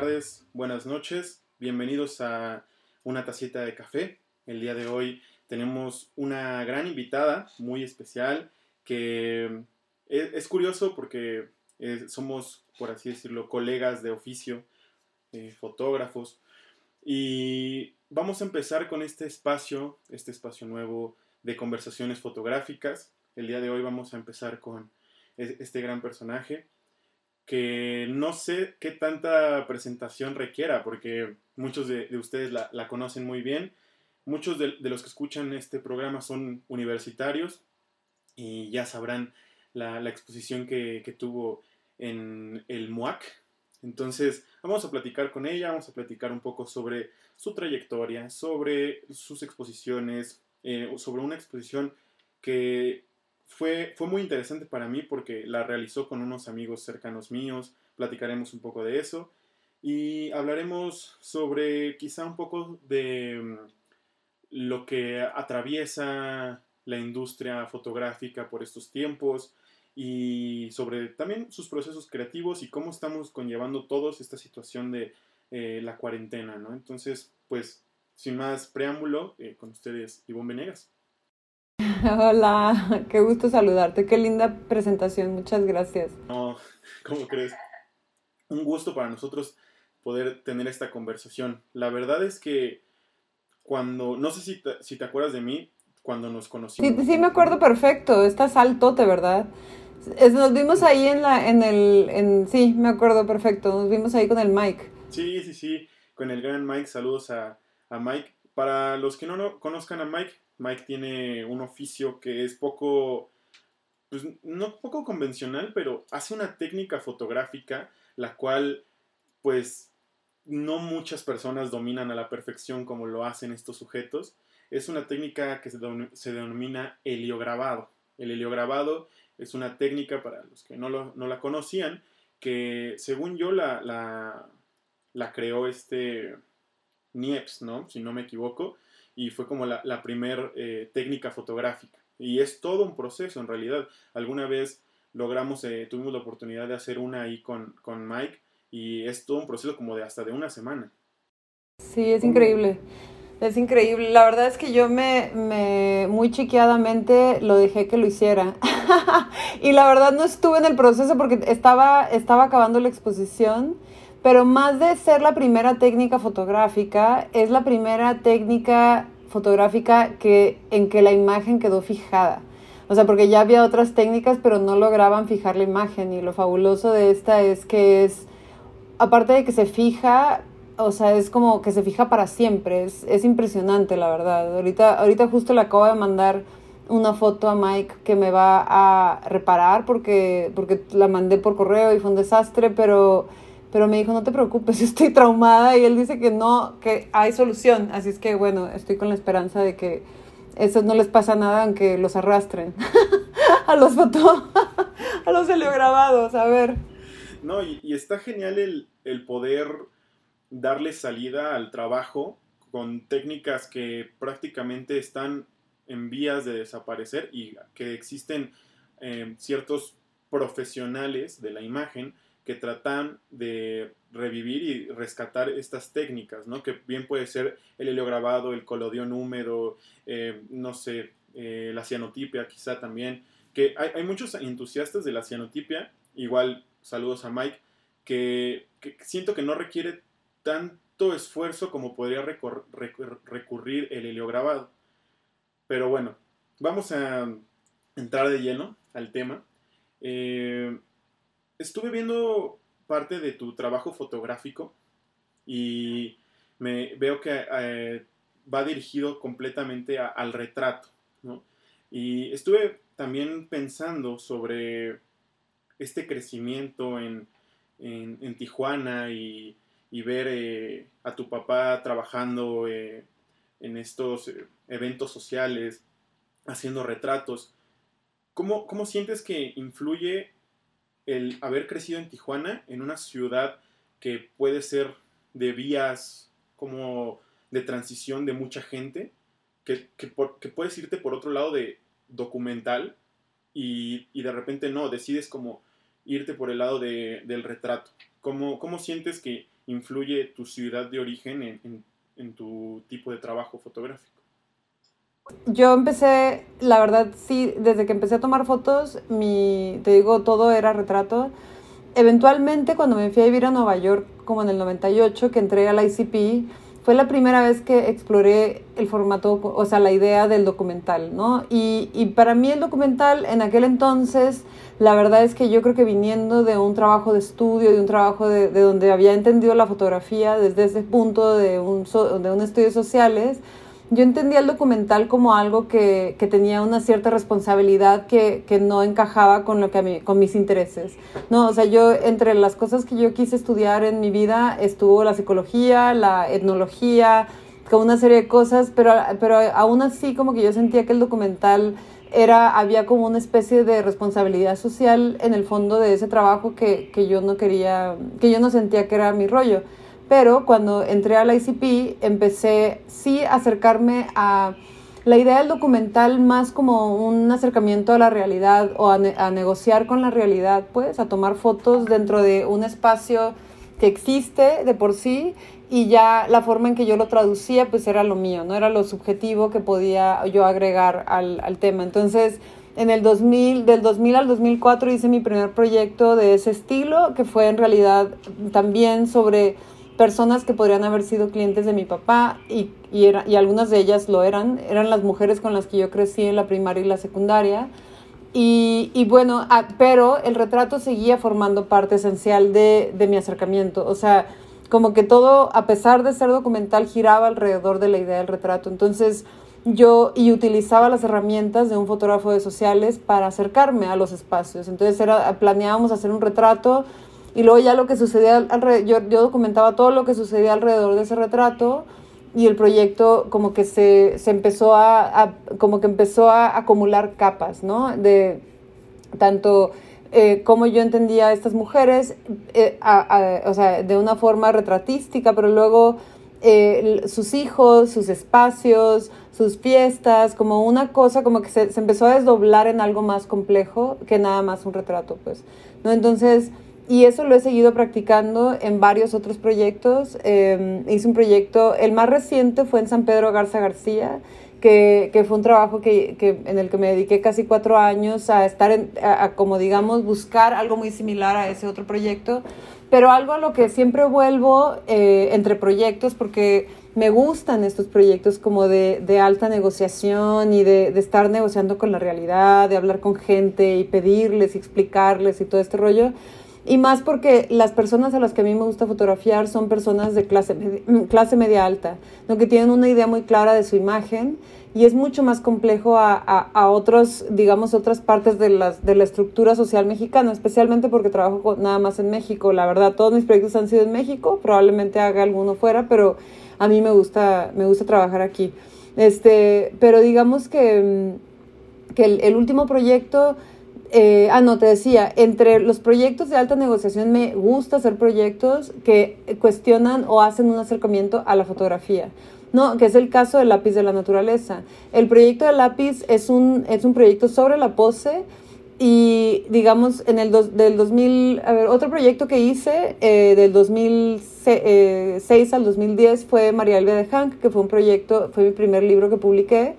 tardes, buenas noches, bienvenidos a una tacita de café. El día de hoy tenemos una gran invitada muy especial que es, curioso porque eh, somos, por así decirlo, colegas de oficio, eh, fotógrafos, y vamos a empezar con este espacio, este espacio nuevo de conversaciones fotográficas. El día de hoy vamos a empezar con este gran personaje que no sé qué tanta presentación requiera, porque muchos de, ustedes la, conocen muy bien. Muchos de, los que escuchan este programa son universitarios y ya sabrán la, exposición que, tuvo en el MUAC. Entonces, vamos a platicar con ella, vamos a platicar un poco sobre su trayectoria, sobre sus exposiciones, eh, sobre una exposición que fue, fue muy interesante para mí porque la realizó con unos amigos cercanos míos, platicaremos un poco de eso y hablaremos sobre quizá un poco de mm, lo que atraviesa la industria fotográfica por estos tiempos y sobre también sus procesos creativos y cómo estamos conllevando todos esta situación de eh, la cuarentena, ¿no? Entonces, pues, sin más preámbulo, eh, con ustedes, Ivonne Venegas. Hola, qué gusto saludarte, qué linda presentación, muchas gracias. No, ¿cómo crees? Un gusto para nosotros poder tener esta conversación. La verdad es que cuando, no sé si te, si te acuerdas de mí, cuando nos conocimos. Sí, sí me acuerdo perfecto, estás altote, ¿verdad? nos vimos ahí en la, en el, en, sí, me acuerdo perfecto, nos vimos ahí con el Mike. Sí, sí, sí, con el gran Mike, saludos a, a Mike. Para los que no lo conozcan a Mike, Mike tiene un oficio que es poco, pues no poco convencional, pero hace una técnica fotográfica la cual pues no muchas personas dominan a la perfección como lo hacen estos sujetos. Es una técnica que se, denomina heliograbado. El heliograbado es una técnica, para los que no, no la conocían, que según yo la, la, la creó este Niepce, ¿no? Si no me equivoco y fue como la, la primer eh, técnica fotográfica. Y es todo un proceso en realidad. Alguna vez logramos, eh, tuvimos la oportunidad de hacer una ahí con, con Mike y es todo un proceso como de hasta de una semana. Sí, es increíble. Es increíble. La verdad es que yo me, me muy chiqueadamente lo dejé que lo hiciera. y la verdad no estuve en el proceso porque estaba, estaba acabando la exposición pero más de ser la primera técnica fotográfica, es la primera técnica fotográfica que, en que la imagen quedó fijada. O sea, porque ya había otras técnicas, pero no lograban fijar la imagen. Y lo fabuloso de esta es que es, aparte de que se fija, o sea, es como que se fija para siempre. Es, es impresionante, la verdad. Ahorita, ahorita justo le acabo de mandar una foto a Mike que me va a reparar porque, porque la mandé por correo y fue un desastre, pero pero me dijo, no te preocupes, estoy traumada y él dice que no, que hay solución. Así es que bueno, estoy con la esperanza de que eso no les pasa nada aunque los arrastren a los fotos, a los heliograbados, a ver. No, y, está genial el, el, poder darle salida al trabajo con técnicas que prácticamente están en vías de desaparecer y que existen eh, ciertos profesionales de la imagen que tratan de revivir y rescatar estas técnicas, ¿no? Que bien puede ser el heliograbado, el colodión húmedo, eh, no sé, eh, la cianotipia quizá también, que hay, muchos entusiastas de la cianotipia, igual saludos a Mike, que, siento que no requiere tanto esfuerzo como podría recurrir el heliograbado. Pero bueno, vamos a entrar de lleno al tema. Eh, estuve viendo parte de tu trabajo fotográfico y me veo que eh, va dirigido completamente al retrato, ¿no? Y estuve también pensando sobre este crecimiento en, Tijuana y, ver eh, a tu papá trabajando eh, en estos eventos sociales, haciendo retratos. ¿Cómo, ¿Cómo sientes que influye el haber crecido en Tijuana, en una ciudad que puede ser de vías como de transición de mucha gente, que, puedes irte por otro lado de documental y, de repente no, decides como irte por el lado del retrato. ¿Cómo, ¿Cómo, sientes que influye tu ciudad de origen en, en tu tipo de trabajo fotográfico? Yo empecé, la verdad, sí, desde que empecé a tomar fotos, mi, te digo, todo era retrato. Eventualmente, cuando me fui a vivir a Nueva York, como en el 98, que entré al ICP, fue la primera vez que exploré el formato, o sea, la idea del documental, ¿no? Y, y para mí el documental en aquel entonces, la verdad es que yo creo que viniendo de un trabajo de estudio, de un trabajo de, de donde había entendido la fotografía desde ese punto de un, de un estudio sociales, yo entendía el documental como algo que, que tenía una cierta responsabilidad que, que, no encajaba con, lo que a con mis intereses. No, o sea, yo entre las cosas que yo quise estudiar en mi vida estuvo la psicología, la etnología, con una serie de cosas, pero, pero aún así como que yo sentía que el documental era, había como una especie de responsabilidad social en el fondo de ese trabajo que, que yo no quería, que yo no sentía que era mi rollo. Pero cuando entré a la ICP empecé sí a acercarme a la idea del documental más como un acercamiento a la realidad o a, negociar con la realidad, pues, a tomar fotos dentro de un espacio que existe de por sí y ya la forma en que yo lo traducía pues era lo mío, no era lo subjetivo que podía yo agregar al, al tema. Entonces, en el 2000, del 2000 al 2004 hice mi primer proyecto de ese estilo, que fue en realidad también sobre personas que podrían haber sido clientes de mi papá y, y, era, y algunas de ellas lo eran, eran las mujeres con las que yo crecí en la primaria y la secundaria. Y, y bueno, pero el retrato seguía formando parte esencial de, de mi acercamiento. O sea, como que todo, a pesar de ser documental, giraba alrededor de la idea del retrato. Entonces, yo y utilizaba las herramientas de un fotógrafo de sociales para acercarme a los espacios. Entonces era, planeábamos hacer un retrato y luego ya lo que sucedía alrededor, yo, yo documentaba todo lo que sucedía alrededor de ese retrato y el proyecto como que se, se empezó a, como que empezó a acumular capas, ¿no? De tanto eh, cómo yo entendía a estas mujeres, eh, o sea, de una forma retratística, pero luego eh, sus hijos, sus espacios, sus fiestas, como una cosa como que se, se, empezó a desdoblar en algo más complejo que nada más un retrato, pues, ¿no? Entonces, y eso lo he seguido practicando en varios otros proyectos. Eh, hice un proyecto, el más reciente fue en San Pedro Garza García, que, que fue un trabajo que, que, en el que me dediqué casi cuatro años a estar, en, a, como digamos, buscar algo muy similar a ese otro proyecto, pero algo a lo que siempre vuelvo eh, entre proyectos porque me gustan estos proyectos como de, de alta negociación y de, de, estar negociando con la realidad, de hablar con gente y pedirles y explicarles y todo este rollo. Y más porque las personas a las que a mí me gusta fotografiar son personas de clase, mm, clase media alta, ¿no? que tienen una idea muy clara de su imagen y es mucho más complejo a, a, a otros, digamos, otras partes de, las, de la estructura social mexicana, especialmente porque trabajo con, nada más en México. La verdad, todos mis proyectos han sido en México, probablemente haga alguno fuera, pero a mí me gusta, me gusta trabajar aquí. Este, pero digamos que, mm, que el, el último proyecto eh, ah, no, te decía, entre los proyectos de alta negociación me gusta hacer proyectos que cuestionan o hacen un acercamiento a la fotografía, ¿no? Que es el caso del lápiz de la naturaleza. El proyecto del lápiz es un, es un proyecto sobre la pose y, digamos, en el dos, del 2000, a ver, otro proyecto que hice eh, del 2006 eh, al 2010 fue María Elvia de Hank, que fue un proyecto, fue mi primer libro que publiqué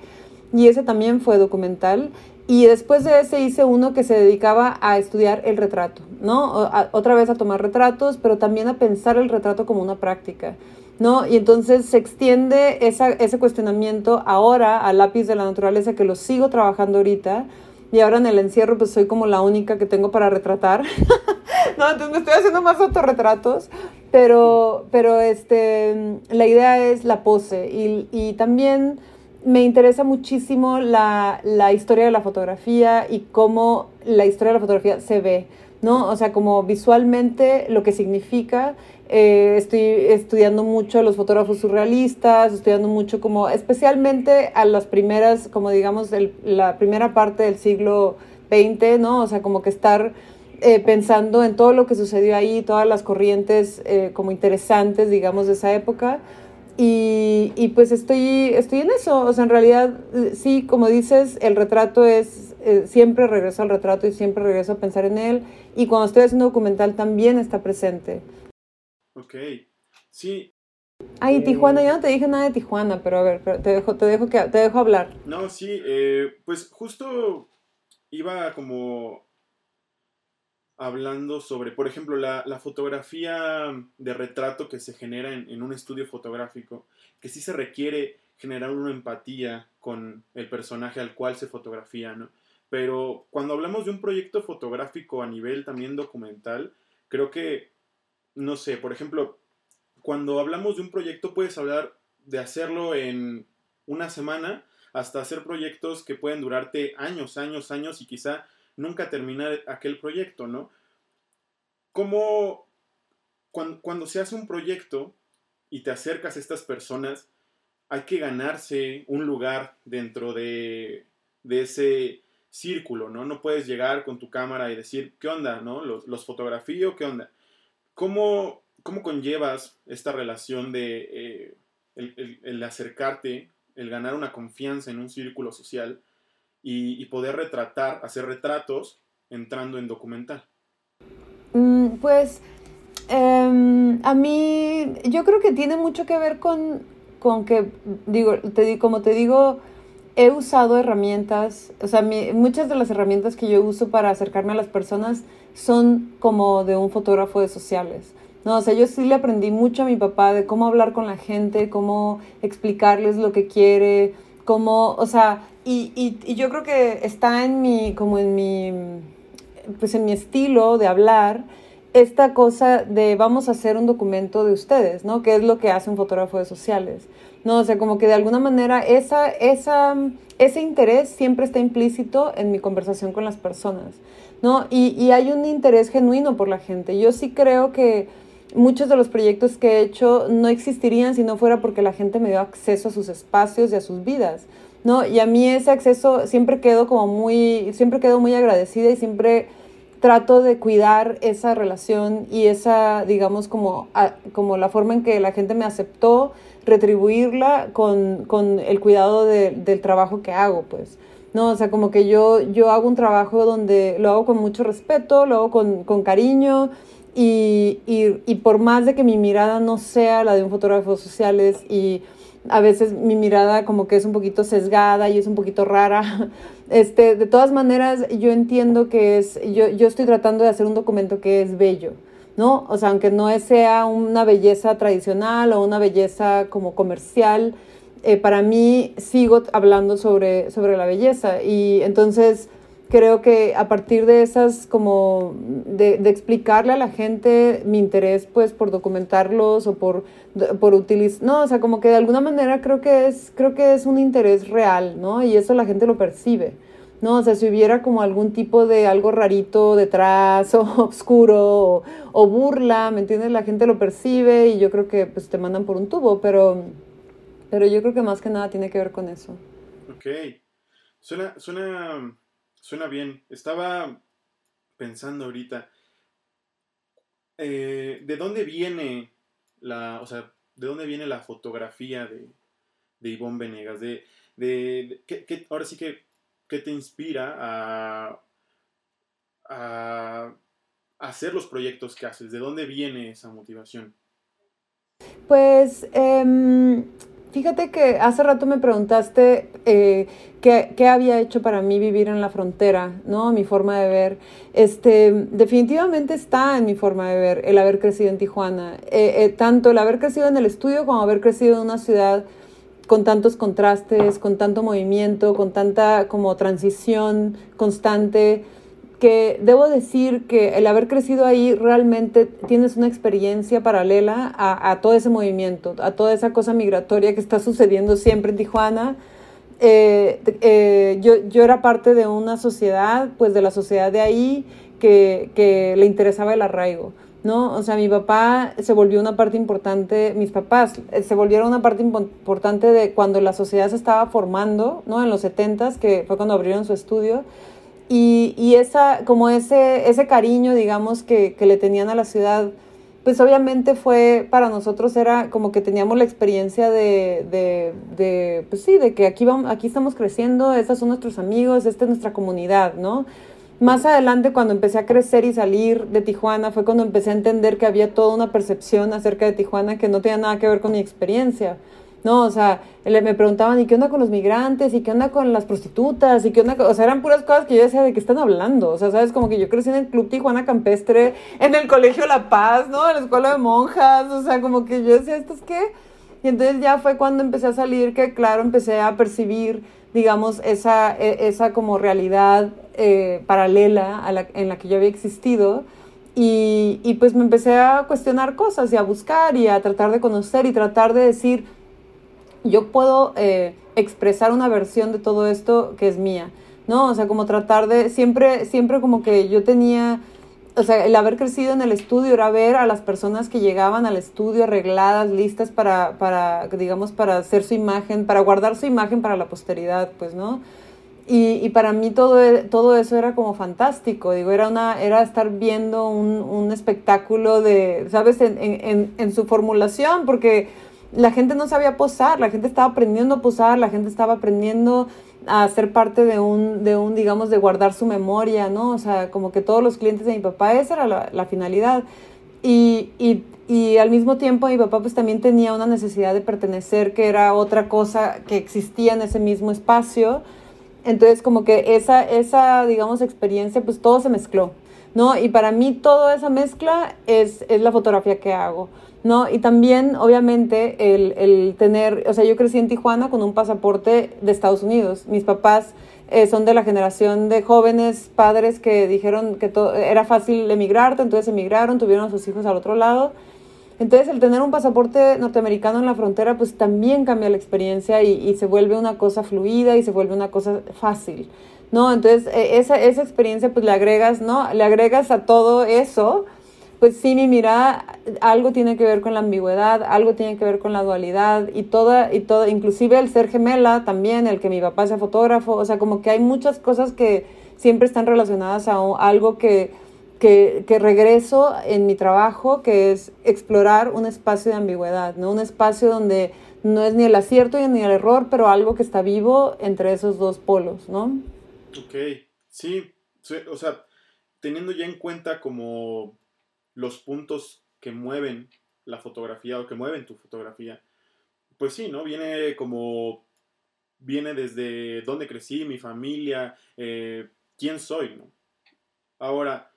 y ese también fue documental y después de ese hice uno que se dedicaba a estudiar el retrato, ¿no? A, otra vez a tomar retratos, pero también a pensar el retrato como una práctica, ¿no? Y entonces se extiende esa, ese cuestionamiento ahora al lápiz de la naturaleza que lo sigo trabajando ahorita. Y ahora en el encierro pues soy como la única que tengo para retratar. no, entonces me estoy haciendo más autorretratos. Pero, pero este, la idea es la pose y, y también me interesa muchísimo la, la, historia de la fotografía y cómo la historia de la fotografía se ve, ¿no? O sea, como visualmente lo que significa. Eh, estoy estudiando mucho a los fotógrafos surrealistas, estudiando mucho como, especialmente a las primeras, como digamos, el, la primera parte del siglo XX, ¿no? O sea, como que estar eh, pensando en todo lo que sucedió ahí, todas las corrientes eh, como interesantes, digamos, de esa época y, y, pues estoy, estoy en eso, o sea, en realidad, sí, como dices, el retrato es, eh, siempre regreso al retrato y siempre regreso a pensar en él, y cuando estoy haciendo documental también está presente. Ok, Sí. Ay, eh, Tijuana, yo no te dije nada de Tijuana, pero a ver, te dejo, te dejo, que, te dejo hablar. No, sí, eh, pues justo iba como hablando sobre, por ejemplo, la, fotografía de retrato que se genera en, en, un estudio fotográfico, que sí se requiere generar una empatía con el personaje al cual se fotografía, ¿no? Pero cuando hablamos de un proyecto fotográfico a nivel también documental, creo que, no sé, por ejemplo, cuando hablamos de un proyecto puedes hablar de hacerlo en una semana hasta hacer proyectos que pueden durarte años, años, años y quizá nunca terminar aquel proyecto, ¿no? Como cuando, se hace un proyecto y te acercas a estas personas, hay que ganarse un lugar dentro de, ese círculo, ¿no? No puedes llegar con tu cámara y decir, ¿qué onda, no? Los, los fotografío, ¿qué onda? ¿Cómo, ¿Cómo conllevas esta relación de eh, el, acercarte, el ganar una confianza en un círculo social y, poder retratar, hacer retratos entrando en documental? Mm, pues em, a mí yo creo que tiene mucho que ver con, con que, digo, te, como te digo, he usado herramientas, o sea, muchas de las herramientas que yo uso para acercarme a las personas son como de un fotógrafo de sociales. No, o sea, yo sí le aprendí mucho a mi papá de cómo hablar con la gente, cómo explicarles lo que quiere, cómo, o sea, y, y, yo creo que está en mi, como en mi, pues en mi estilo de hablar, esta cosa de vamos a hacer un documento de ustedes, ¿no? Que es lo que hace un fotógrafo de sociales. No, o sea, como que de alguna manera esa, esa, ese interés siempre está implícito en mi conversación con las personas, ¿no? Y, y hay un interés genuino por la gente. Yo sí creo que muchos de los proyectos que he hecho no existirían si no fuera porque la gente me dio acceso a sus espacios y a sus vidas, ¿no? Y a mí ese acceso siempre quedo como muy, siempre quedo muy agradecida y siempre trato de cuidar esa relación y esa, digamos, como, como la forma en que la gente me aceptó, retribuirla con, con el cuidado del trabajo que hago, pues. No, o sea, como que yo, yo hago un trabajo donde lo hago con mucho respeto, lo hago con, con cariño, y, y, y, por más de que mi mirada no sea la de un fotógrafo sociales y a veces mi mirada como que es un poquito sesgada y es un poquito rara, este, de todas maneras yo entiendo que es, yo, yo estoy tratando de hacer un documento que es bello, ¿no? O sea, aunque no sea una belleza tradicional o una belleza como comercial, eh, para mí sigo hablando sobre, sobre la belleza y entonces creo que a partir de esas, como de, explicarle a la gente mi interés, pues, por documentarlos o por, por utilizar, no, o sea, como que de alguna manera creo que es, creo que es un interés real, ¿no? Y eso la gente lo percibe. ¿no? O sea, si hubiera como algún tipo de algo rarito detrás o oscuro o, burla, ¿me entiendes? La gente lo percibe y yo creo que pues te mandan por un tubo, pero, pero yo creo que más que nada tiene que ver con eso. Ok. Suena, suena Suena bien. Estaba pensando ahorita, eh, ¿de dónde viene la, o sea, de dónde viene la fotografía de, de Ivonne Venegas? De, de, ¿qué, ahora sí que, ¿qué te inspira a, a, hacer los proyectos que haces? ¿De dónde viene esa motivación? Pues em, Fíjate que hace rato me preguntaste eh, qué, había hecho para mí vivir en la frontera, ¿no? Mi forma de ver. Este, definitivamente está en mi forma de ver el haber crecido en Tijuana. Eh, eh, tanto el haber crecido en el estudio como haber crecido en una ciudad con tantos contrastes, con tanto movimiento, con tanta como transición constante que debo decir que el haber crecido ahí realmente tienes una experiencia paralela a, todo ese movimiento, a toda esa cosa migratoria que está sucediendo siempre en Tijuana. Eh, eh, yo, yo era parte de una sociedad, pues de la sociedad de ahí, que, que le interesaba el arraigo. ¿no? O sea, mi papá se volvió una parte importante, mis papás eh, se volvieron una parte importante de cuando la sociedad se estaba formando, ¿no? En los 70 que fue cuando abrieron su estudio. Y, y esa, como ese, ese cariño, digamos, que, que, le tenían a la ciudad, pues obviamente fue, para nosotros era como que teníamos la experiencia de, de, pues sí, de que aquí, vamos, aquí estamos creciendo, estos son nuestros amigos, esta es nuestra comunidad, ¿no? más adelante cuando empecé a crecer y salir de Tijuana fue cuando empecé a entender que había toda una percepción acerca de Tijuana que no tenía nada que ver con mi experiencia. No, o sea, me preguntaban, ¿y qué onda con los migrantes? ¿Y qué onda con las prostitutas? ¿Y qué onda? O sea, eran puras cosas que yo decía, ¿de qué están hablando? O sea, ¿sabes? Como que yo crecí en el Club Tijuana Campestre, en el Colegio La Paz, ¿no? En la Escuela de Monjas, o sea, como que yo decía, ¿esto es qué? Y entonces ya fue cuando empecé a salir que, claro, empecé a percibir, digamos, esa, e, esa como realidad eh, paralela a la, en la que yo había existido. Y, y pues me empecé a cuestionar cosas y a buscar y a tratar de conocer y tratar de decir, yo puedo eh, expresar una versión de todo esto que es mía, ¿no? O sea, como tratar de, siempre, siempre como que yo tenía, o sea, el haber crecido en el estudio era ver a las personas que llegaban al estudio arregladas, listas para, para digamos, para hacer su imagen, para guardar su imagen para la posteridad, pues, ¿no? Y, y, para mí todo, todo eso era como fantástico, digo, era, una, era estar viendo un, un espectáculo de, ¿sabes?, en, en, en su formulación, porque la gente no sabía posar, la gente estaba aprendiendo a posar, la gente estaba aprendiendo a ser parte de un, de un, digamos, de guardar su memoria, ¿no? O sea, como que todos los clientes de mi papá, esa era la, finalidad. Y, y, y, al mismo tiempo mi papá pues también tenía una necesidad de pertenecer, que era otra cosa que existía en ese mismo espacio. Entonces como que esa, esa digamos, experiencia, pues todo se mezcló, ¿no? Y para mí toda esa mezcla es, es la fotografía que hago. ¿No? Y también, obviamente, el, el, tener, o sea, yo crecí en Tijuana con un pasaporte de Estados Unidos. Mis papás eh, son de la generación de jóvenes padres que dijeron que todo, era fácil emigrar, entonces emigraron, tuvieron a sus hijos al otro lado. Entonces, el tener un pasaporte norteamericano en la frontera, pues también cambia la experiencia y, y se vuelve una cosa fluida y se vuelve una cosa fácil, ¿no? Entonces, e, esa, esa experiencia, pues le agregas, ¿no? Le agregas a todo eso pues sí, mi mirada algo tiene que ver con la ambigüedad, algo tiene que ver con la dualidad y toda, y toda, inclusive el ser gemela también, el que mi papá sea fotógrafo, o sea, como que hay muchas cosas que siempre están relacionadas a algo que, que, que regreso en mi trabajo, que es explorar un espacio de ambigüedad, ¿no? Un espacio donde no es ni el acierto ni el error, pero algo que está vivo entre esos dos polos, ¿no? Ok, sí, o sea, teniendo ya en cuenta como los puntos que mueven la fotografía o que mueven tu fotografía. Pues sí, ¿no? Viene como, viene desde dónde crecí, mi familia, eh, quién soy, ¿no? Ahora,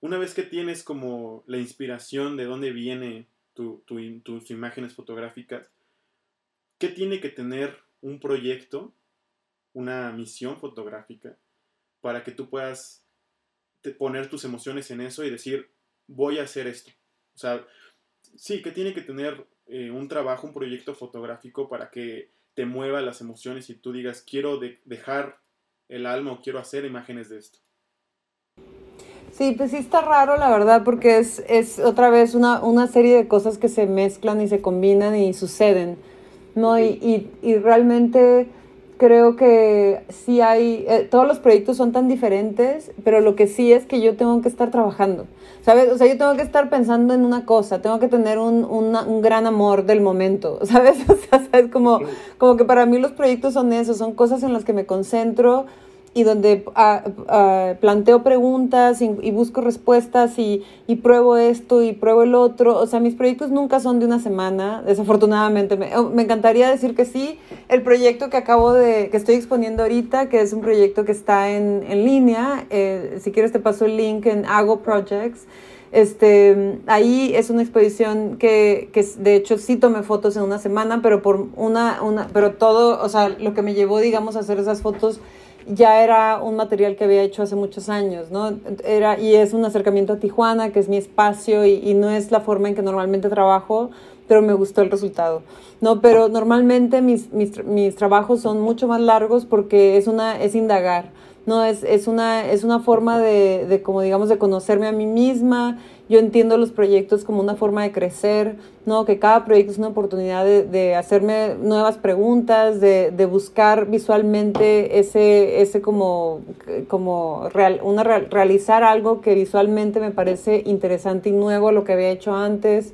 una vez que tienes como la inspiración de dónde viene tus imágenes fotográficas, ¿qué tiene que tener un proyecto, una misión fotográfica, para que tú puedas poner tus emociones en eso y decir, voy a hacer esto. O sea, sí, que tiene que tener eh, un trabajo, un proyecto fotográfico para que te mueva las emociones y tú digas, quiero dejar el alma o quiero hacer imágenes de esto. Sí, pues sí está raro, la verdad, porque es, es otra vez una, una, serie de cosas que se mezclan y se combinan y suceden, ¿no? Y, y, y realmente creo que sí hay, eh, todos los proyectos son tan diferentes, pero lo que sí es que yo tengo que estar trabajando, ¿sabes? O sea, yo tengo que estar pensando en una cosa, tengo que tener un, un gran amor del momento, ¿sabes? O sea, ¿sabes? Como, como que para mí los proyectos son eso, son cosas en las que me concentro y donde ah, ah, planteo preguntas y, busco respuestas y, y, pruebo esto y pruebo el otro. O sea, mis proyectos nunca son de una semana, desafortunadamente. Me, oh, me, encantaría decir que sí. El proyecto que acabo de, que estoy exponiendo ahorita, que es un proyecto que está en, en línea, eh, si quieres te paso el link en Ago Projects. Este, ahí es una exposición que, que, de hecho sí tomé fotos en una semana, pero por una, una, pero todo, o sea, lo que me llevó, digamos, a hacer esas fotos ya era un material que había hecho hace muchos años, ¿no? Era, y es un acercamiento a Tijuana, que es mi espacio y, y, no es la forma en que normalmente trabajo, pero me gustó el resultado, ¿no? Pero normalmente mis, mis, mis trabajos son mucho más largos porque es, una, es indagar, ¿no? Es, es, una, es una forma de, de, como digamos, de conocerme a mí misma, yo entiendo los proyectos como una forma de crecer, ¿no? Que cada proyecto es una oportunidad de, de hacerme nuevas preguntas, de, de, buscar visualmente ese, ese como, como real, una, realizar algo que visualmente me parece interesante y nuevo a lo que había hecho antes,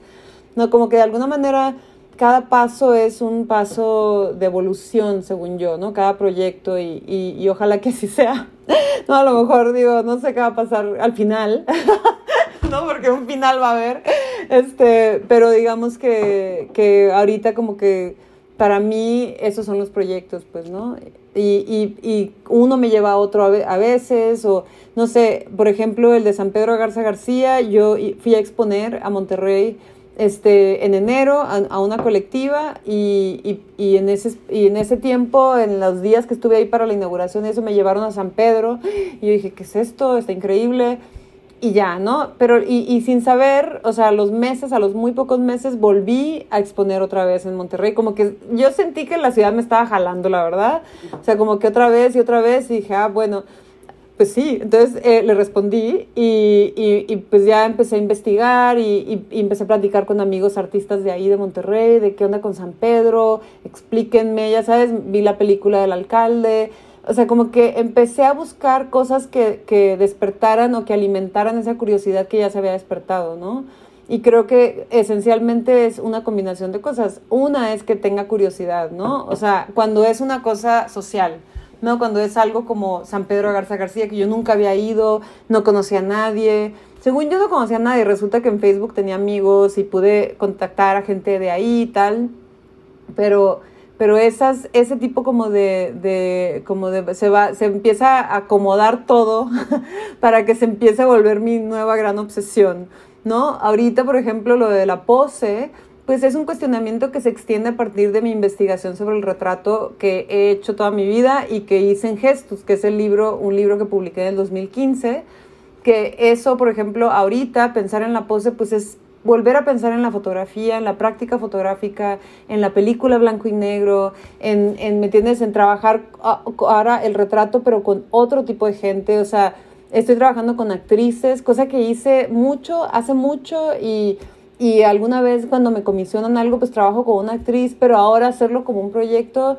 ¿no? Como que de alguna manera cada paso es un paso de evolución, según yo, ¿no? Cada proyecto y, y, ojalá que así sea. no, a lo mejor digo, no sé qué va a pasar al final, ¿no? Porque un final va a haber. Este, pero digamos que, que ahorita como que para mí esos son los proyectos, pues, ¿no? Y, y, y, uno me lleva a otro a veces, o no sé, por ejemplo, el de San Pedro Garza García, yo fui a exponer a Monterrey este, en enero a, una colectiva y, y, en ese, y en ese tiempo, en los días que estuve ahí para la inauguración, eso me llevaron a San Pedro y yo dije, ¿qué es esto? Está increíble. Y ya, ¿no? Pero, y, y sin saber, o sea, a los meses, a los muy pocos meses, volví a exponer otra vez en Monterrey. Como que yo sentí que la ciudad me estaba jalando, la verdad. O sea, como que otra vez y otra vez y dije, ah, bueno, pues sí, entonces eh, le respondí y, y, pues ya empecé a investigar y, y, empecé a platicar con amigos artistas de ahí de Monterrey, de qué onda con San Pedro, explíquenme, ya sabes, vi la película del alcalde, o sea, como que empecé a buscar cosas que, que despertaran o que alimentaran esa curiosidad que ya se había despertado, ¿no? Y creo que esencialmente es una combinación de cosas. Una es que tenga curiosidad, ¿no? O sea, cuando es una cosa social ¿no? Cuando es algo como San Pedro Garza García, que yo nunca había ido, no conocía a nadie. Según yo no conocía a nadie, resulta que en Facebook tenía amigos y pude contactar a gente de ahí y tal. Pero, pero esas, ese tipo como de, de, como de, se va, se empieza a acomodar todo para que se empiece a volver mi nueva gran obsesión, ¿no? Ahorita, por ejemplo, lo de la pose, pues es un cuestionamiento que se extiende a partir de mi investigación sobre el retrato que he hecho toda mi vida y que hice en Gestus, que es el libro, un libro que publiqué en el 2015, que eso, por ejemplo, ahorita pensar en la pose, pues es volver a pensar en la fotografía, en la práctica fotográfica, en la película blanco y negro, en, en ¿me entiendes?, en trabajar ahora el retrato, pero con otro tipo de gente, o sea, estoy trabajando con actrices, cosa que hice mucho, hace mucho y y alguna vez cuando me comisionan algo, pues trabajo con una actriz, pero ahora hacerlo como un proyecto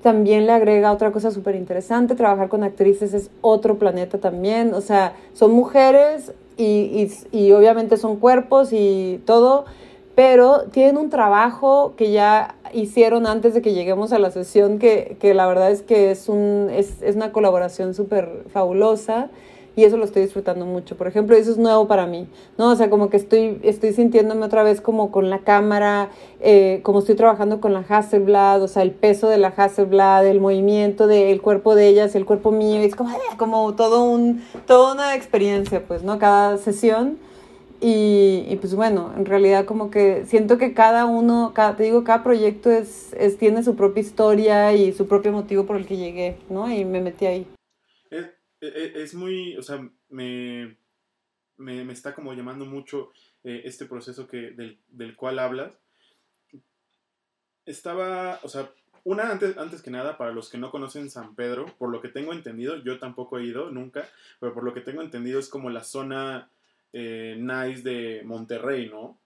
también le agrega otra cosa súper interesante. Trabajar con actrices es otro planeta también. O sea, son mujeres y, y, obviamente son cuerpos y todo, pero tienen un trabajo que ya hicieron antes de que lleguemos a la sesión, que, que la verdad es que es, un, es, es una colaboración súper fabulosa y eso lo estoy disfrutando mucho. Por ejemplo, eso es nuevo para mí, ¿no? O sea, como que estoy, estoy sintiéndome otra vez como con la cámara, eh, como estoy trabajando con la Hasselblad, o sea, el peso de la Hasselblad, el movimiento del cuerpo de ellas, el cuerpo mío, es como, como todo un, toda una experiencia, pues, ¿no? Cada sesión. Y, y, pues bueno, en realidad como que siento que cada uno, cada, te digo, cada proyecto es, es, tiene su propia historia y su propio motivo por el que llegué, ¿no? Y me metí ahí. E, e, es muy, o sea, me, me, está como llamando mucho eh, este proceso que, del, del, cual hablas. Estaba, o sea, una antes, antes que nada, para los que no conocen San Pedro, por lo que tengo entendido, yo tampoco he ido nunca, pero por lo que tengo entendido es como la zona eh, nice de Monterrey, ¿no?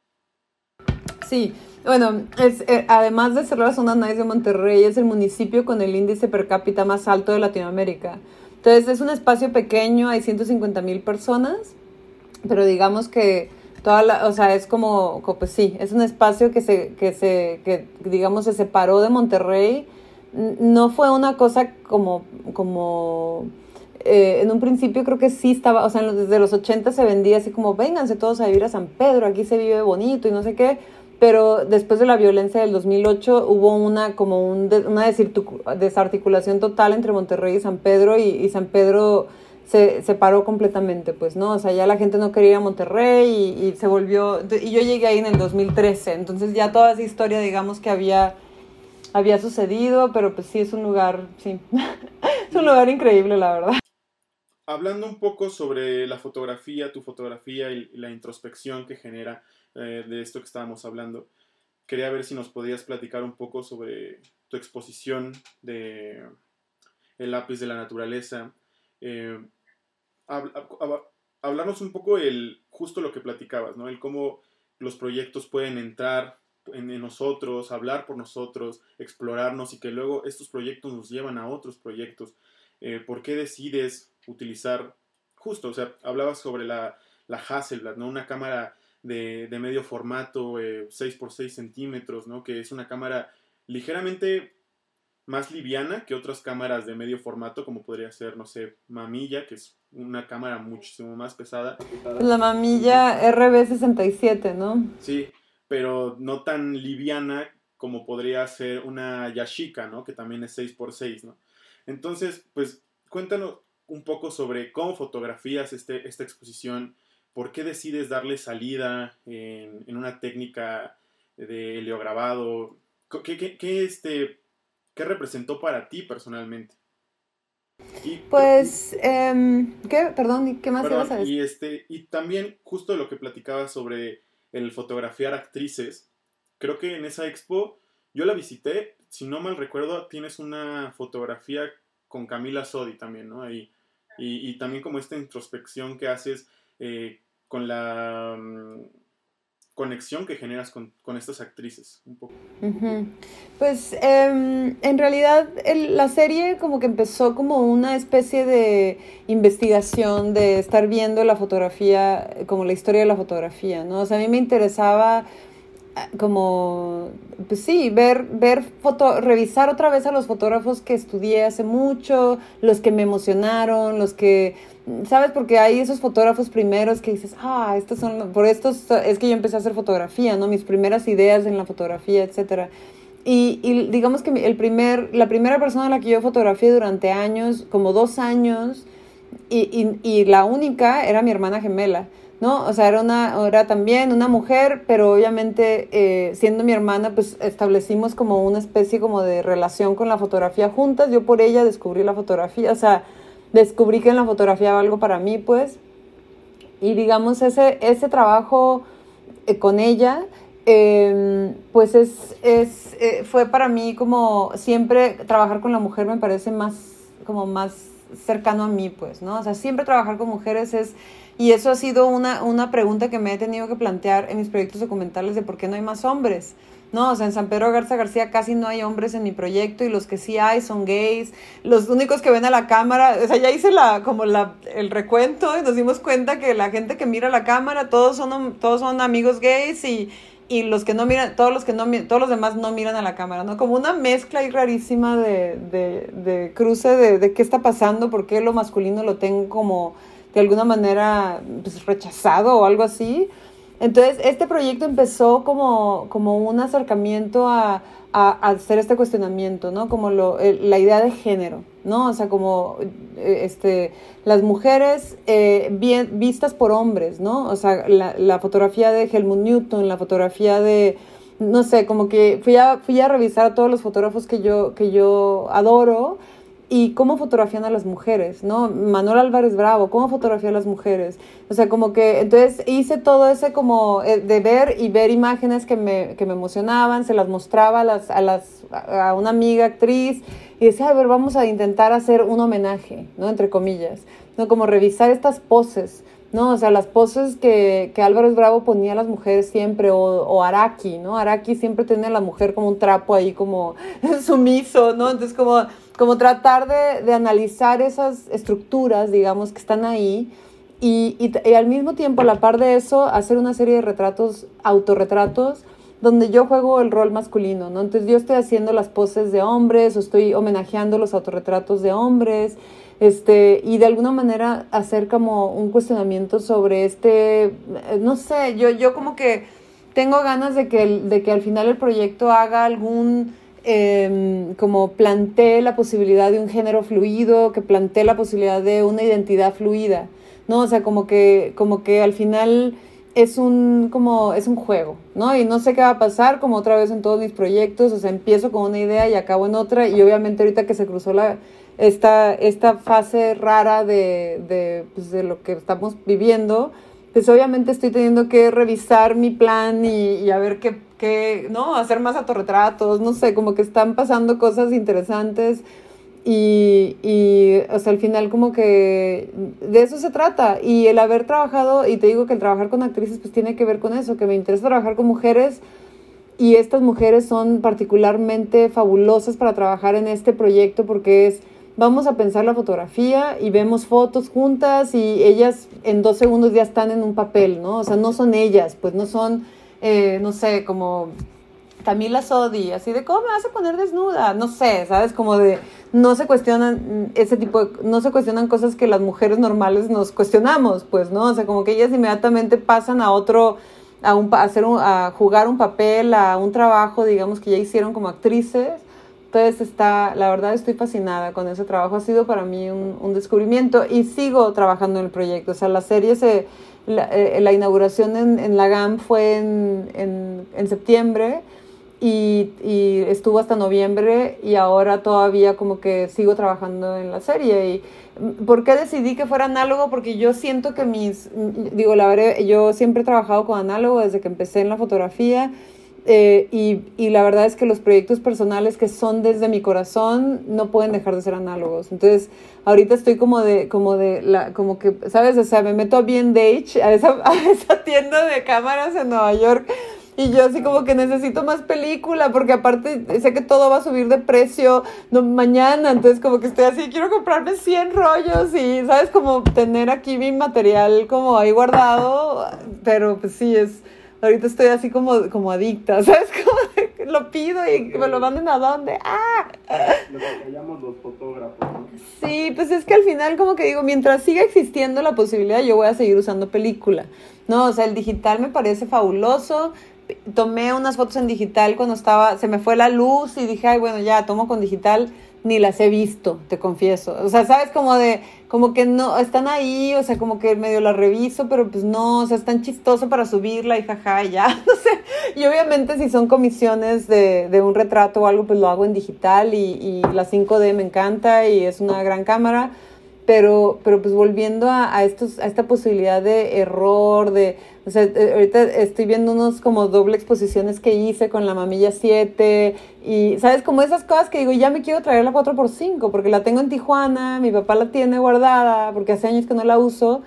Sí, bueno, es, eh, además de ser la zona nice de Monterrey, es el municipio con el índice per cápita más alto de Latinoamérica. Entonces es un espacio pequeño, hay 150 mil personas, pero digamos que toda la, o sea, es como, pues sí, es un espacio que se, que se, que digamos se separó de Monterrey. No fue una cosa como, como, eh, en un principio creo que sí estaba, o sea, desde los 80 se vendía así como, vénganse todos a vivir a San Pedro, aquí se vive bonito y no sé qué pero después de la violencia del 2008 hubo una como un una desarticulación total entre Monterrey y San Pedro y, San Pedro se separó completamente, pues, ¿no? O sea, ya la gente no quería ir a Monterrey y, se volvió, y yo llegué ahí en el 2013, entonces ya toda esa historia, digamos que había, había sucedido, pero pues sí, es un lugar, sí, es un lugar increíble, la verdad. Hablando un poco sobre la fotografía, tu fotografía y la introspección que genera, eh, de esto que estábamos hablando. Quería ver si nos podías platicar un poco sobre tu exposición de El lápiz de la naturaleza. Eh, hablarnos un poco el justo lo que platicabas, ¿no? El cómo los proyectos pueden entrar en, nosotros, hablar por nosotros, explorarnos y que luego estos proyectos nos llevan a otros proyectos. Eh, ¿Por qué decides utilizar, justo, o sea, hablabas sobre la, la Hasselblad, ¿no? Una cámara de, medio formato, 6 x 6 centímetros, ¿no? Que es una cámara ligeramente más liviana que otras cámaras de medio formato, como podría ser, no sé, Mamilla, que es una cámara muchísimo más pesada. La Mamilla RB67, ¿no? Sí, pero no tan liviana como podría ser una Yashica, ¿no? Que también es 6x6, ¿no? Entonces, pues cuéntanos un poco sobre cómo fotografías este, esta exposición, por qué decides darle salida en, en una técnica de heliograbado, ¿qué, qué, qué, este, qué representó para ti personalmente? Y, pues, eh, ¿qué? Perdón, ¿qué más perdón, ibas a decir? Y, este, y también justo lo que platicabas sobre el fotografiar actrices, creo que en esa expo yo la visité, si no mal recuerdo, tienes una fotografía con Camila Sodi también, ¿no? Ahí. Y, y también como esta introspección que haces eh, con la um, conexión que generas con, con, estas actrices, un poco. Pues eh, en realidad la serie como que empezó como una especie de investigación, de estar viendo la fotografía, como la historia de la fotografía, ¿no? O sea, a mí me interesaba como, pues sí, ver, ver foto, revisar otra vez a los fotógrafos que estudié hace mucho, los que me emocionaron, los que, ¿sabes? Porque hay esos fotógrafos primeros que dices, ah, estos son, por estos es que yo empecé a hacer fotografía, ¿no? Mis primeras ideas en la fotografía, etcétera. Y, y digamos que el primer, la primera persona a la que yo fotografié durante años, como dos años, y, y, y la única era mi hermana gemela. ¿No? O sea, era, una, era también una mujer, pero obviamente eh, siendo mi hermana, pues establecimos como una especie como de relación con la fotografía juntas. Yo por ella descubrí la fotografía, o sea, descubrí que en la fotografía era algo para mí, pues. Y digamos, ese, ese trabajo eh, con ella, eh, pues es, es eh, fue para mí como siempre trabajar con la mujer me parece más, como más cercano a mí, pues, ¿no? O sea, siempre trabajar con mujeres es y eso ha sido una, una pregunta que me he tenido que plantear en mis proyectos documentales de por qué no hay más hombres. No, o sea, en San Pedro Garza García casi no hay hombres en mi proyecto y los que sí hay son gays. Los únicos que ven a la cámara, o sea, ya hice la, como la, el recuento y nos dimos cuenta que la gente que mira la cámara, todos son, todos son amigos gays y, y los que no miran, todos los que no todos los demás no miran a la cámara, ¿no? Como una mezcla ahí rarísima de, de, de cruce de, de qué está pasando, por qué lo masculino lo tengo como de alguna manera pues, rechazado o algo así. Entonces, este proyecto empezó como, como un acercamiento a, a, hacer este cuestionamiento, ¿no? Como lo, la idea de género, ¿no? O sea, como eh, este, las mujeres eh, bien, vistas por hombres, ¿no? O sea, la, la, fotografía de Helmut Newton, la fotografía de, no sé, como que fui a, fui a revisar a todos los fotógrafos que yo, que yo adoro y cómo fotografían a las mujeres, ¿no? Manuel Álvarez Bravo, cómo fotografía a las mujeres. O sea, como que, entonces hice todo ese como eh, de ver y ver imágenes que me, que me emocionaban, se las mostraba a, las, a, las, a una amiga actriz y decía, a ver, vamos a intentar hacer un homenaje, ¿no? Entre comillas, ¿no? Como revisar estas poses, ¿no? O sea, las poses que, que Álvarez Bravo ponía a las mujeres siempre, o, o Araki, ¿no? Araki siempre tenía a la mujer como un trapo ahí como sumiso, ¿no? Entonces como como tratar de, de, analizar esas estructuras, digamos, que están ahí y, y, al mismo tiempo, a la par de eso, hacer una serie de retratos, autorretratos, donde yo juego el rol masculino, ¿no? Entonces yo estoy haciendo las poses de hombres o estoy homenajeando los autorretratos de hombres, este, y de alguna manera hacer como un cuestionamiento sobre este, no sé, yo, yo como que tengo ganas de que, de que al final el proyecto haga algún eh, como planteé la posibilidad de un género fluido, que planteé la posibilidad de una identidad fluida, ¿no? O sea, como que, como que al final es un, como, es un juego, ¿no? Y no sé qué va a pasar, como otra vez en todos mis proyectos, o sea, empiezo con una idea y acabo en otra, y obviamente ahorita que se cruzó la, esta, esta fase rara de, de, pues, de lo que estamos viviendo, pues obviamente estoy teniendo que revisar mi plan y, y a ver qué que, ¿no? Hacer más autorretratos, no sé, como que están pasando cosas interesantes y, y, o sea, al final como que de eso se trata. Y el haber trabajado, y te digo que el trabajar con actrices pues tiene que ver con eso, que me interesa trabajar con mujeres y estas mujeres son particularmente fabulosas para trabajar en este proyecto porque es, vamos a pensar la fotografía y vemos fotos juntas y ellas en dos segundos ya están en un papel, ¿no? O sea, no son ellas, pues no son eh, no sé, como Camila Sodi, así de, ¿cómo me vas a poner desnuda? No sé, ¿sabes? Como de, no se cuestionan ese tipo no se cuestionan cosas que las mujeres normales nos cuestionamos, pues, ¿no? O sea, como que ellas inmediatamente pasan a otro, a, un, a hacer un, a jugar un papel, a un trabajo, digamos, que ya hicieron como actrices. Entonces está, la verdad estoy fascinada con ese trabajo, ha sido para mí un, un descubrimiento y sigo trabajando en el proyecto. O sea, la serie se, la, eh, la inauguración en, en, la GAM fue en, en, septiembre y, y, estuvo hasta noviembre y ahora todavía como que sigo trabajando en la serie. ¿Y por qué decidí que fuera análogo? Porque yo siento que mis, digo, la verdad, yo siempre he trabajado con análogo desde que empecé en la fotografía. Eh, y, y, la verdad es que los proyectos personales que son desde mi corazón no pueden dejar de ser análogos. Entonces, ahorita estoy como de, como de, la, como que, ¿sabes? O sea, me meto a B&H, a esa, a esa tienda de cámaras en Nueva York y yo así como que necesito más película, porque aparte sé que todo va a subir de precio no, mañana, entonces como que estoy así, quiero comprarme 100 rollos y, ¿sabes? Como tener aquí mi material como ahí guardado, pero pues sí, es, ahorita estoy así como, como adicta, ¿sabes? Como lo pido y me lo manden a dónde. ¡Ah! Lo que llamamos los fotógrafos. ¿no? Sí, pues es que al final como que digo, mientras siga existiendo la posibilidad, yo voy a seguir usando película. No, o sea, el digital me parece fabuloso tomé unas fotos en digital cuando estaba, se me fue la luz y dije, ay, bueno, ya, tomo con digital, ni las he visto, te confieso. O sea, sabes, como de, como que no, están ahí, o sea, como que medio la reviso, pero pues no, o sea, es tan chistoso para subirla y jaja, y ya, no sé. Y obviamente si son comisiones de, de un retrato o algo, pues lo hago en digital y, y la 5D me encanta y es una gran cámara. Pero, pero pues volviendo a, a, estos, a esta posibilidad de error, de, o sea, eh, ahorita estoy viendo unos como doble exposiciones que hice con la mamilla 7 y, ¿sabes? Como esas cosas que digo, ya me quiero traer la 4x5 porque la tengo en Tijuana, mi papá la tiene guardada porque hace años que no la uso.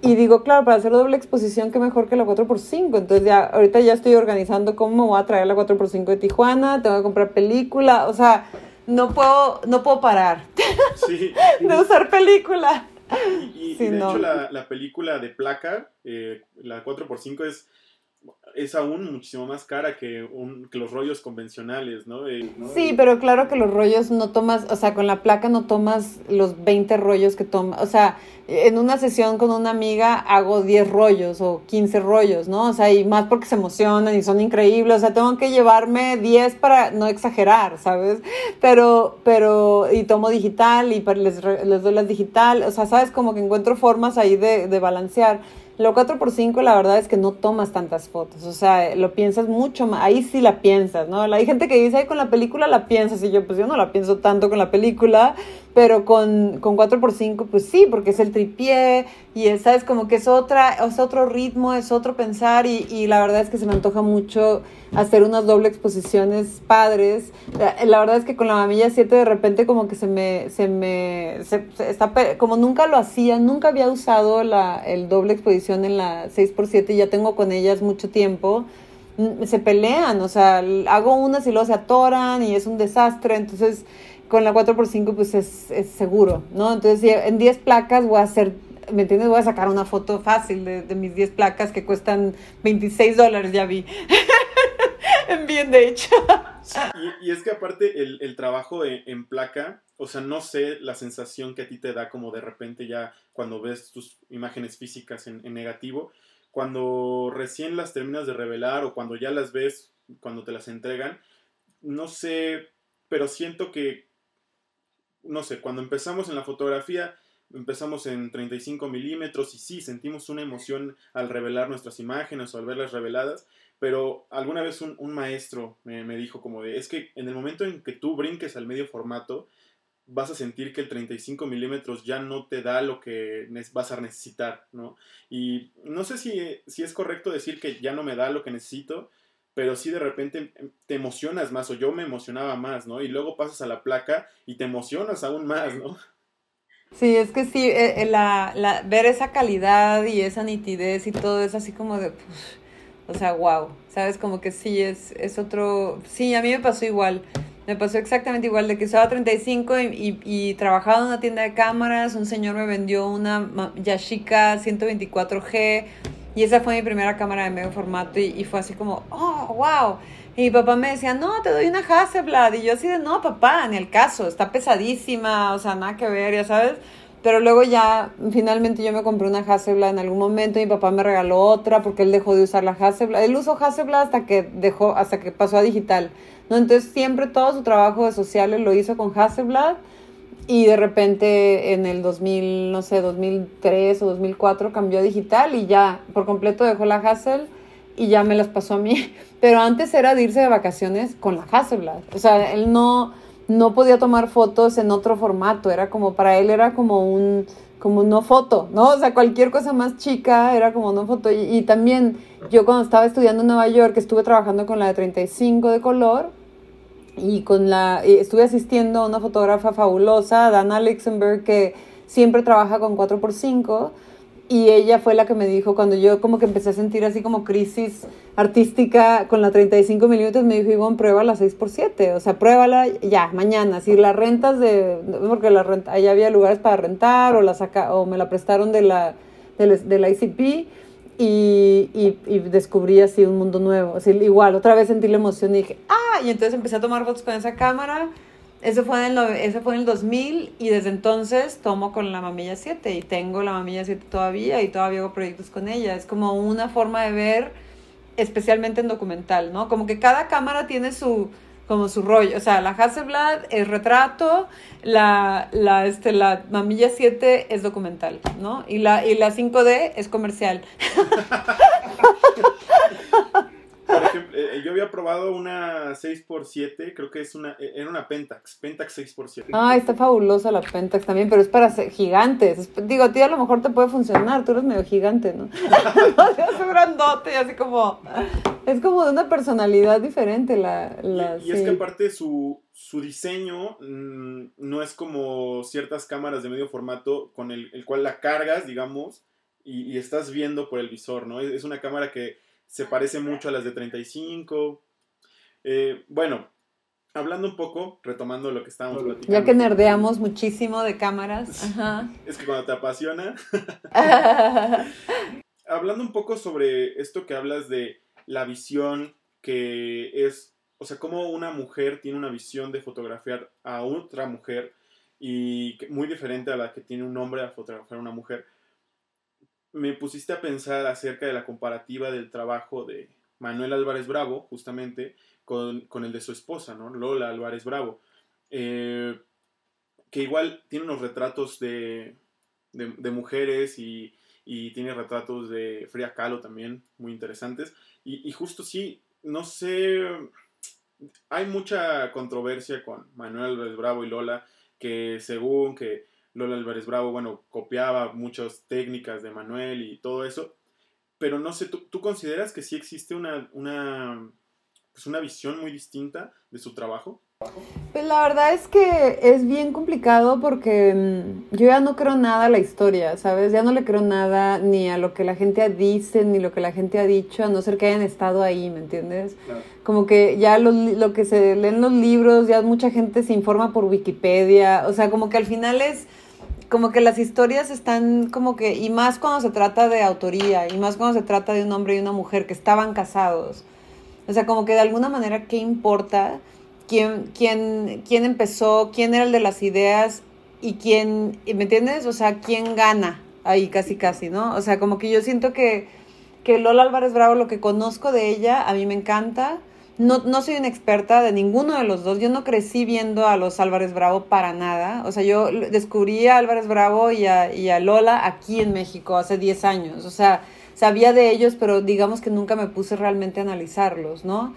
Y digo, claro, para hacer doble exposición, qué mejor que la 4x5. Entonces ya, ahorita ya estoy organizando cómo voy a traer la 4x5 de Tijuana, tengo que comprar película, o sea, no puedo, no puedo parar sí. de usar película. Y, y, sí, y de no. hecho la, la, película de placa, eh, la 4x5 es, es aún muchísimo más cara que, los rollos convencionales, ¿no? Eh, ¿no? Sí, pero claro que los rollos no tomas, o sea, con la placa no tomas los 20 rollos que tomas, o sea, en una sesión con una amiga hago 10 rollos o 15 rollos, ¿no? O sea, y más porque se emocionan y son increíbles, o sea, tengo que llevarme 10 para no exagerar, ¿sabes? Pero, pero, y tomo digital y les, les doy las digital, o sea, ¿sabes? Como que encuentro formas ahí de balancear. Lo 4x5 la verdad es que no tomas tantas fotos, o sea, lo piensas mucho más, ahí sí la piensas, ¿no? Hay gente que dice, Ay, con la película la piensas, y yo pues yo no la pienso tanto con la película, pero con, con 4x5 pues sí, porque es el tripié y es, sabes, como que es, otra, es otro ritmo, es otro pensar y, y la verdad es que se me antoja mucho hacer unas doble exposiciones padres. La, verdad es que con la mamilla 7 de repente como que se me, se me, se, se está, como nunca lo hacía, nunca había usado la, el doble exposición en la 6x7 y ya tengo con ellas mucho tiempo se pelean, o sea, hago unas y luego se atoran y es un desastre, entonces con la 4x5 pues es, es seguro, ¿no? Entonces en 10 placas voy a hacer, ¿me entiendes? Voy a sacar una foto fácil de, mis 10 placas que cuestan 26 dólares, ya vi. en bien de hecho. Y, y, es que aparte el, el trabajo en, en, placa, o sea, no sé la sensación que a ti te da como de repente ya cuando ves tus imágenes físicas en, en negativo, cuando recién las terminas de revelar o cuando ya las ves, cuando te las entregan, no sé, pero siento que no sé, cuando empezamos en la fotografía, empezamos en 35 milímetros y sí, sentimos una emoción al revelar nuestras imágenes o al verlas reveladas, pero alguna vez un, un maestro me, me, dijo como de, es que en el momento en que tú brinques al medio formato, vas a sentir que el 35 milímetros ya no te da lo que vas a necesitar, ¿no? Y no sé si, si es correcto decir que ya no me da lo que necesito, pero sí de repente te emocionas más, o yo me emocionaba más, ¿no? Y luego pasas a la placa y te emocionas aún más, ¿no? Sí, es que sí, eh, la, la, ver esa calidad y esa nitidez y todo es así como de, pues, o sea, wow, ¿sabes? Como que sí, es, es otro, sí, a mí me pasó igual, me pasó exactamente igual, de que usaba 35 y, y, y trabajaba en una tienda de cámaras, un señor me vendió una Yashica 124G, Y esa fue mi primera cámara de medio formato y, y fue así como, oh, wow. Y mi papá me decía, no, te doy una Hasselblad. Y yo así de, no, papá, ni el caso, está pesadísima, o sea, nada que ver, ya sabes. Pero luego ya, finalmente yo me compré una Hasselblad en algún momento, y mi papá me regaló otra porque él dejó de usar la Hasselblad. Él usó Hasselblad hasta que dejó, hasta que pasó a digital. ¿no? Entonces siempre todo su trabajo de sociales lo hizo con Hasselblad y de repente en el 2000, no sé, 2003 o 2004 cambió a digital y ya por completo dejó la Hassel y ya me las pasó a mí. Pero antes era de irse de vacaciones con la Hasselblad. O sea, él no, no podía tomar fotos en otro formato. Era como, para él era como un, como no foto, ¿no? O sea, cualquier cosa más chica era como no foto. Y, y también yo cuando estaba estudiando en Nueva York, estuve trabajando con la de 35 de color y con la estuve asistiendo a una fotógrafa fabulosa, Dana Luxemburg, que siempre trabaja con 4x5 y ella fue la que me dijo cuando yo como que empecé a sentir así como crisis artística con la 35 milímetros, me dijo, Ivonne, prueba la 6x7, o sea, pruébala ya, mañana, si la rentas de, porque la renta, ahí había lugares para rentar o la saca, o me la prestaron de la, de la ICP, y, y, descubrí así un mundo nuevo. Así, igual, otra vez sentí la emoción y dije, ah, y entonces empecé a tomar fotos con esa cámara. Eso fue, en el, eso fue en el 2000 y desde entonces tomo con la Mamilla 7 y tengo la Mamilla 7 todavía y todavía hago proyectos con ella. Es como una forma de ver, especialmente en documental, ¿no? Como que cada cámara tiene su, como su rollo. O sea, la Hasselblad es retrato, la, la, este, la Mamilla 7 es documental, ¿no? Y la, y la 5D es comercial. Por ejemplo, eh, yo había probado una 6x7, creo que es una, eh, era una Pentax, Pentax 6x7. Ah, está fabulosa la Pentax también, pero es para gigantes. digo, a ti a lo mejor te puede funcionar, tú eres medio gigante, ¿no? es grandote, así como, es como de una personalidad diferente la... la y, es que aparte su, su diseño mm, no es como ciertas cámaras de medio formato con el, el cual la cargas, digamos, y, y, estás viendo por el visor, ¿no? Es, es una cámara que se parece mucho a las de 35. Eh, bueno, hablando un poco, retomando lo que estábamos platicando. Ya que nerdeamos muchísimo de cámaras. Es que cuando te apasiona. hablando un poco sobre esto que hablas de la visión que es, o sea, cómo una mujer tiene una visión de fotografiar a otra mujer y muy diferente a la que tiene un hombre a fotografiar a una mujer me pusiste a pensar acerca de la comparativa del trabajo de Manuel Álvarez Bravo, justamente, con, el de su esposa, ¿no? Lola Álvarez Bravo. Eh, que igual tiene unos retratos de, mujeres y, tiene retratos de Frida Kahlo también, muy interesantes. Y, y, justo sí, no sé, hay mucha controversia con Manuel Álvarez Bravo y Lola, que según que Lola Álvarez Bravo, bueno, copiaba muchas técnicas de Manuel y todo eso, pero no sé, ¿tú, consideras que sí existe una, una, pues una visión muy distinta de su trabajo? Pues la verdad es que es bien complicado porque mm, yo ya no creo nada a la historia, ¿sabes? Ya no le creo nada ni a lo que la gente dice, ni lo que la gente ha dicho, a no ser que hayan estado ahí, ¿me entiendes? Como que ya lo, lo que se leen los libros, ya mucha gente se informa por Wikipedia, o sea, como que al final es como que las historias están como que, y más cuando se trata de autoría, y más cuando se trata de un hombre y una mujer que estaban casados. O sea, como que de alguna manera, ¿qué importa? ¿Quién, quién, quién empezó? ¿Quién era el de las ideas? ¿Y quién, ¿me entiendes? O sea, ¿quién gana? Ahí casi, casi, ¿no? O sea, como que yo siento que, que Lola Álvarez Bravo, lo que conozco de ella, a mí me encanta no, no soy una experta de ninguno de los dos. Yo no crecí viendo a los Álvarez Bravo para nada. O sea, yo descubrí a Álvarez Bravo y a, y a Lola aquí en México hace 10 años. O sea, sabía de ellos, pero digamos que nunca me puse realmente a analizarlos, ¿no?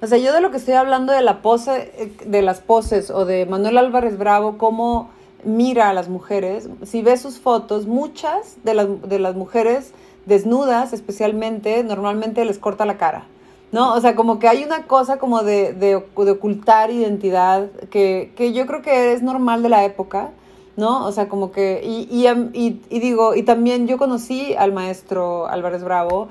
O sea, yo de lo que estoy hablando de la pose, de las poses o de Manuel Álvarez Bravo, cómo mira a las mujeres, si ves sus fotos, muchas de las, de las mujeres desnudas especialmente, normalmente les corta la cara. ¿no? O sea, como que hay una cosa como de, de, ocultar identidad que, que, yo creo que es normal de la época, ¿no? O sea, como que, y, y, y, digo, y también yo conocí al maestro Álvarez Bravo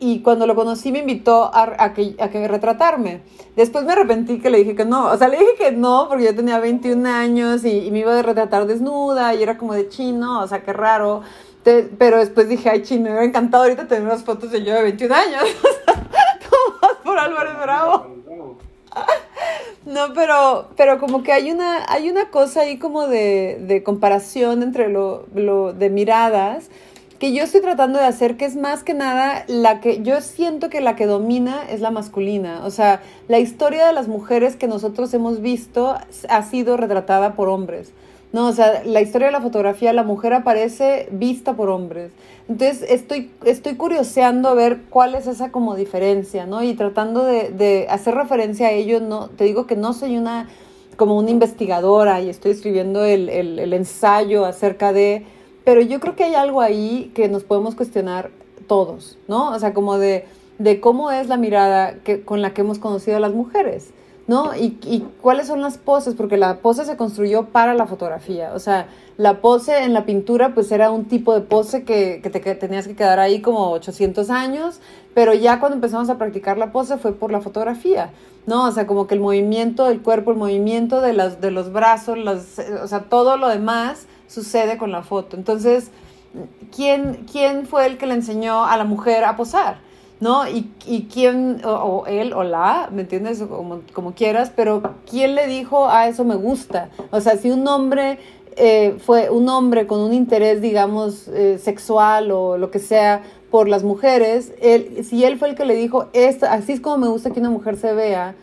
y cuando lo conocí me invitó a, a, que, a que retratarme. Después me arrepentí que le dije que no, o sea, le dije que no porque yo tenía 21 años y, y me iba a retratar desnuda y era como de chino, o sea, qué raro. pero después dije, ay, chino, me hubiera encantado ahorita tener unas fotos de yo de 21 años. Tomas por Álvarez Bravo. No, pero, pero como que hay una, hay una cosa ahí como de, de comparación entre lo, lo de miradas que yo estoy tratando de hacer, que es más que nada la que yo siento que la que domina es la masculina. O sea, la historia de las mujeres que nosotros hemos visto ha sido retratada por hombres. No, o sea, la historia de la fotografía, la mujer aparece vista por hombres. Entonces, estoy, estoy curioseando a ver cuál es esa como diferencia, ¿no? Y tratando de, de hacer referencia a ello, no, te digo que no soy una como una investigadora y estoy escribiendo el, el, el ensayo acerca de, pero yo creo que hay algo ahí que nos podemos cuestionar todos, ¿no? O sea, como de, de cómo es la mirada que, con la que hemos conocido a las mujeres. ¿no? Y, y, cuáles son las poses, porque la pose se construyó para la fotografía, o sea, la pose en la pintura pues era un tipo de pose que, que te que tenías que quedar ahí como 800 años, pero ya cuando empezamos a practicar la pose fue por la fotografía, ¿no? O sea, como que el movimiento del cuerpo, el movimiento de, las, de los brazos, las, o sea, todo lo demás sucede con la foto. Entonces, ¿quién, ¿quién fue el que le enseñó a la mujer a posar? ¿no? Y, y quién, o, él o la, ¿me entiendes? Como, como quieras, pero ¿quién le dijo, a ah, eso me gusta? O sea, si un hombre eh, fue un hombre con un interés, digamos, eh, sexual o lo que sea por las mujeres, él, si él fue el que le dijo, así es como me gusta que una mujer se vea,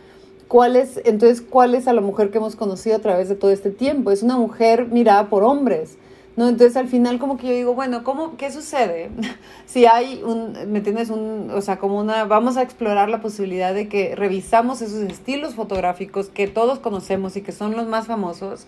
¿cuál es, entonces, cuál es a la mujer que hemos conocido a través de todo este tiempo? Es una mujer mirada por hombres. ¿no? Entonces al final como que yo digo, bueno, ¿cómo, ¿qué sucede? si hay un, ¿me entiendes? Un, o sea, como una, vamos a explorar la posibilidad de que revisamos esos estilos fotográficos que todos conocemos y que son los más famosos,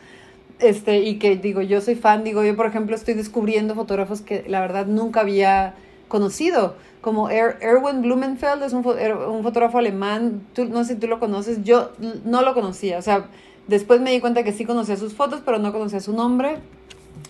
este, y que digo, yo soy fan, digo, yo por ejemplo estoy descubriendo fotógrafos que la verdad nunca había conocido, como er, Erwin Blumenfeld, es un, er, un fotógrafo alemán, tú, no sé si tú lo conoces, yo no lo conocía, o sea, después me di cuenta que sí conocía sus fotos, pero no conocía su nombre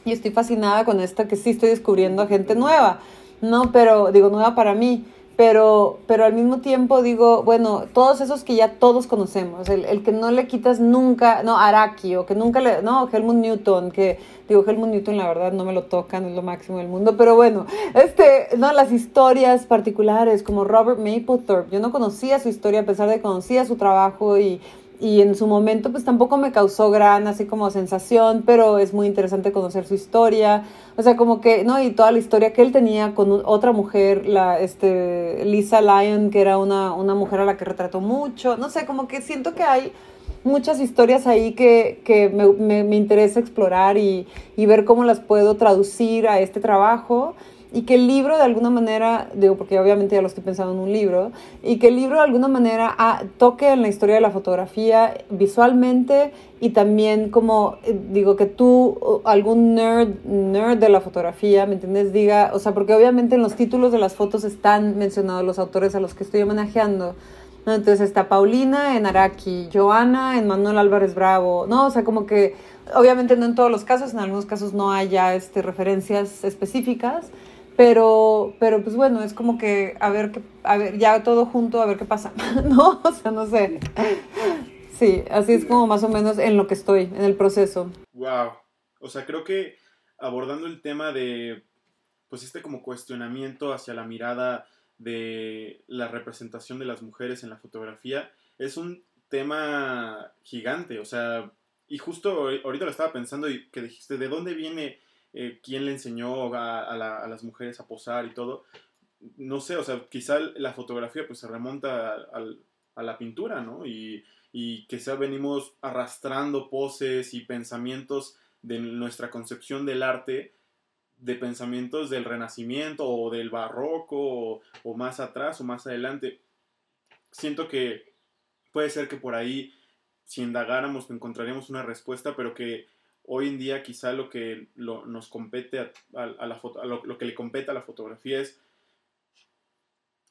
y estoy fascinada con esto que sí estoy descubriendo gente nueva, ¿no? Pero digo, nueva para mí, pero, pero al mismo tiempo digo, bueno, todos esos que ya todos conocemos, el, el que no le quitas nunca, no, Araki, o que nunca le, no, Helmut Newton, que digo, Helmut Newton la verdad no me lo tocan, es lo máximo del mundo, pero bueno, este, no, las historias particulares como Robert Mapplethorpe, yo no conocía su historia a pesar de que conocía su trabajo y y en su momento pues tampoco me causó gran así como sensación, pero es muy interesante conocer su historia, o sea, como que, ¿no? Y toda la historia que él tenía con otra mujer, la, este, Lisa Lyon, que era una, una mujer a la que retrató mucho, no sé, como que siento que hay muchas historias ahí que, que me, me, me, interesa explorar y, y ver cómo las puedo traducir a este trabajo y que el libro de alguna manera, digo, porque obviamente ya lo estoy pensando en un libro, y que el libro de alguna manera ah, toque en la historia de la fotografía visualmente y también como, eh, digo, que tú, algún nerd, nerd de la fotografía, ¿me entiendes? Diga, o sea, porque obviamente en los títulos de las fotos están mencionados los autores a los que estoy homenajeando. Entonces está Paulina en Araki, Joana en Manuel Álvarez Bravo, ¿no? O sea, como que, obviamente no en todos los casos, en algunos casos no haya este, referencias específicas, pero, pero pues bueno, es como que a ver, qué, a ver, ya todo junto, a ver qué pasa, ¿no? O sea, no sé. Sí, así es como más o menos en lo que estoy, en el proceso. Wow. O sea, creo que abordando el tema de, pues este como cuestionamiento hacia la mirada de la representación de las mujeres en la fotografía, es un tema gigante, o sea, y justo ahorita lo estaba pensando y que dijiste, ¿de dónde viene eh, quién le enseñó a, las mujeres a posar y todo. No sé, o sea, quizá la fotografía pues se remonta a, la pintura, ¿no? Y, y quizá venimos arrastrando poses y pensamientos de nuestra concepción del arte, de pensamientos del renacimiento o del barroco o, o más atrás o más adelante. Siento que puede ser que por ahí, si indagáramos, encontraríamos una respuesta, pero que hoy en día quizá lo que nos compete a, la foto, lo, que le compete a la fotografía es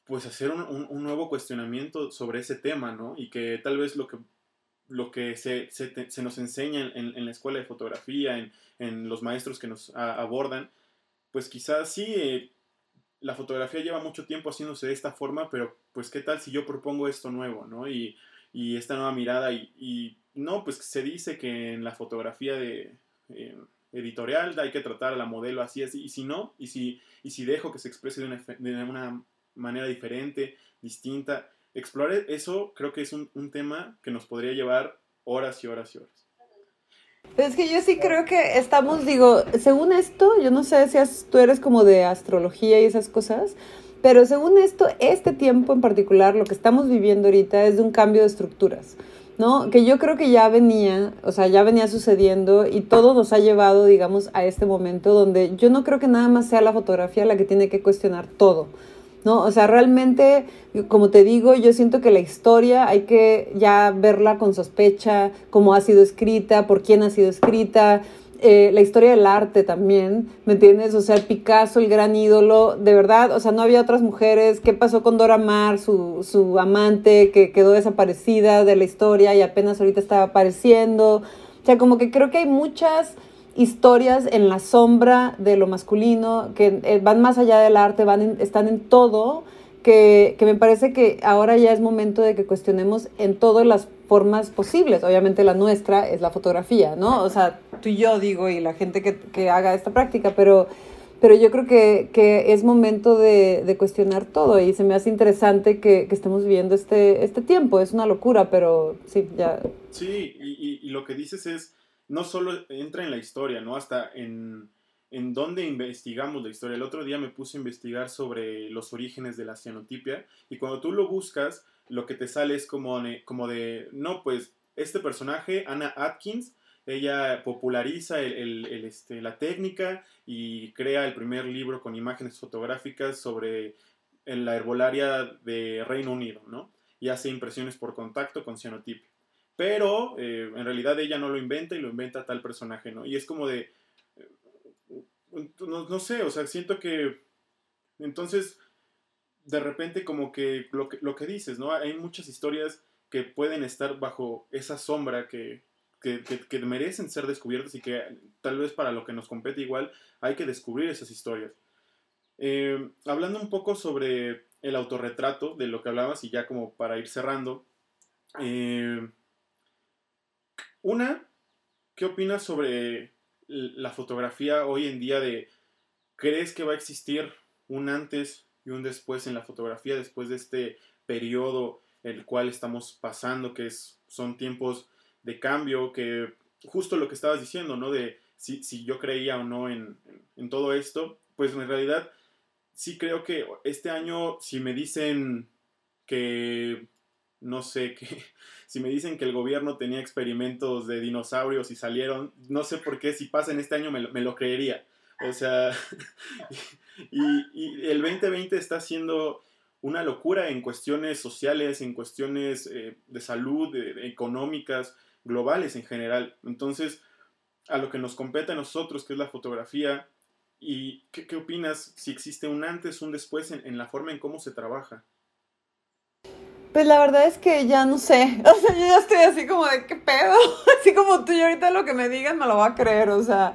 pues hacer un, nuevo cuestionamiento sobre ese tema, ¿no? Y que tal vez lo que, lo que se, nos enseña en, la escuela de fotografía, en, los maestros que nos abordan, pues quizás sí, eh, la fotografía lleva mucho tiempo haciéndose de esta forma, pero pues qué tal si yo propongo esto nuevo, ¿no? Y, esta nueva mirada y no, pues se dice que en la fotografía de, eh, editorial, hay que tratar a la modelo así, así, y si no, y si, y si dejo que se exprese de una, manera diferente, distinta, explorar eso creo que es un, tema que nos podría llevar horas y horas y horas. Es que yo sí creo que estamos, digo, según esto, yo no sé si tú eres como de astrología y esas cosas, pero según esto, este tiempo en particular, lo que estamos viviendo ahorita es de un cambio de estructuras. ¿No? Que yo creo que ya venía, o sea, ya venía sucediendo y todo nos ha llevado, digamos, a este momento donde yo no creo que nada más sea la fotografía la que tiene que cuestionar todo, ¿no? O sea, realmente, como te digo, yo siento que la historia hay que ya verla con sospecha, cómo ha sido escrita, por quién ha sido escrita, eh, la historia del arte también, ¿me entiendes? O sea, Picasso, el gran ídolo, de verdad, o sea, no había otras mujeres. ¿Qué pasó con Dora Maar, su, su amante, que quedó desaparecida de la historia y apenas ahorita estaba apareciendo? O sea, como que creo que hay muchas historias en la sombra de lo masculino que eh, van más allá del arte, van están en todo que, me parece que ahora ya es momento de que cuestionemos en todas las posibles. Obviamente la nuestra es la fotografía, ¿no? O sea, tú y yo digo, y la gente que, haga esta práctica, pero, pero yo creo que, es momento de, cuestionar todo y se me hace interesante que, estemos viviendo este, este tiempo. Es una locura, pero sí, ya. Sí, y, y lo que dices es, no solo entra en la historia, ¿no? Hasta en en dónde investigamos la historia. El otro día me puse a investigar sobre los orígenes de la cianotipia y cuando tú lo buscas, lo que te sale es como de, como de no, pues este personaje, Anna Atkins, ella populariza el, este, la técnica y crea el primer libro con imágenes fotográficas sobre la herbolaria de Reino Unido, ¿no? Y hace impresiones por contacto con cianotipia. Pero eh, en realidad ella no lo inventa y lo inventa tal personaje, ¿no? Y es como de, no, sé, o sea, siento que entonces de repente como que lo, que lo que dices, ¿no? Hay muchas historias que pueden estar bajo esa sombra que, que, merecen ser descubiertas y que tal vez para lo que nos compete igual hay que descubrir esas historias. Eh, hablando un poco sobre el autorretrato, de lo que hablabas y ya como para ir cerrando, eh, una, ¿qué opinas sobre la fotografía hoy en día de, ¿crees que va a existir un antes y un después en la fotografía después de este periodo el cual estamos pasando, que es, son tiempos de cambio, que justo lo que estabas diciendo, ¿no? De si, si yo creía o no en, en, todo esto, pues en realidad sí creo que este año, si me dicen que no sé, que si me dicen que el gobierno tenía experimentos de dinosaurios y salieron, no sé por qué, si pasa en este año me lo, creería. O sea, y, el 2020 está siendo una locura en cuestiones sociales, en cuestiones eh, de salud, económicas, globales en general. Entonces, a lo que nos compete a nosotros, que es la fotografía, ¿y qué, opinas si existe un antes, un después en la forma en cómo se trabaja? Pues la verdad es que ya no sé. O sea, yo ya estoy así como de qué pedo. Así como tú y ahorita lo que me digas me lo va a creer. O sea,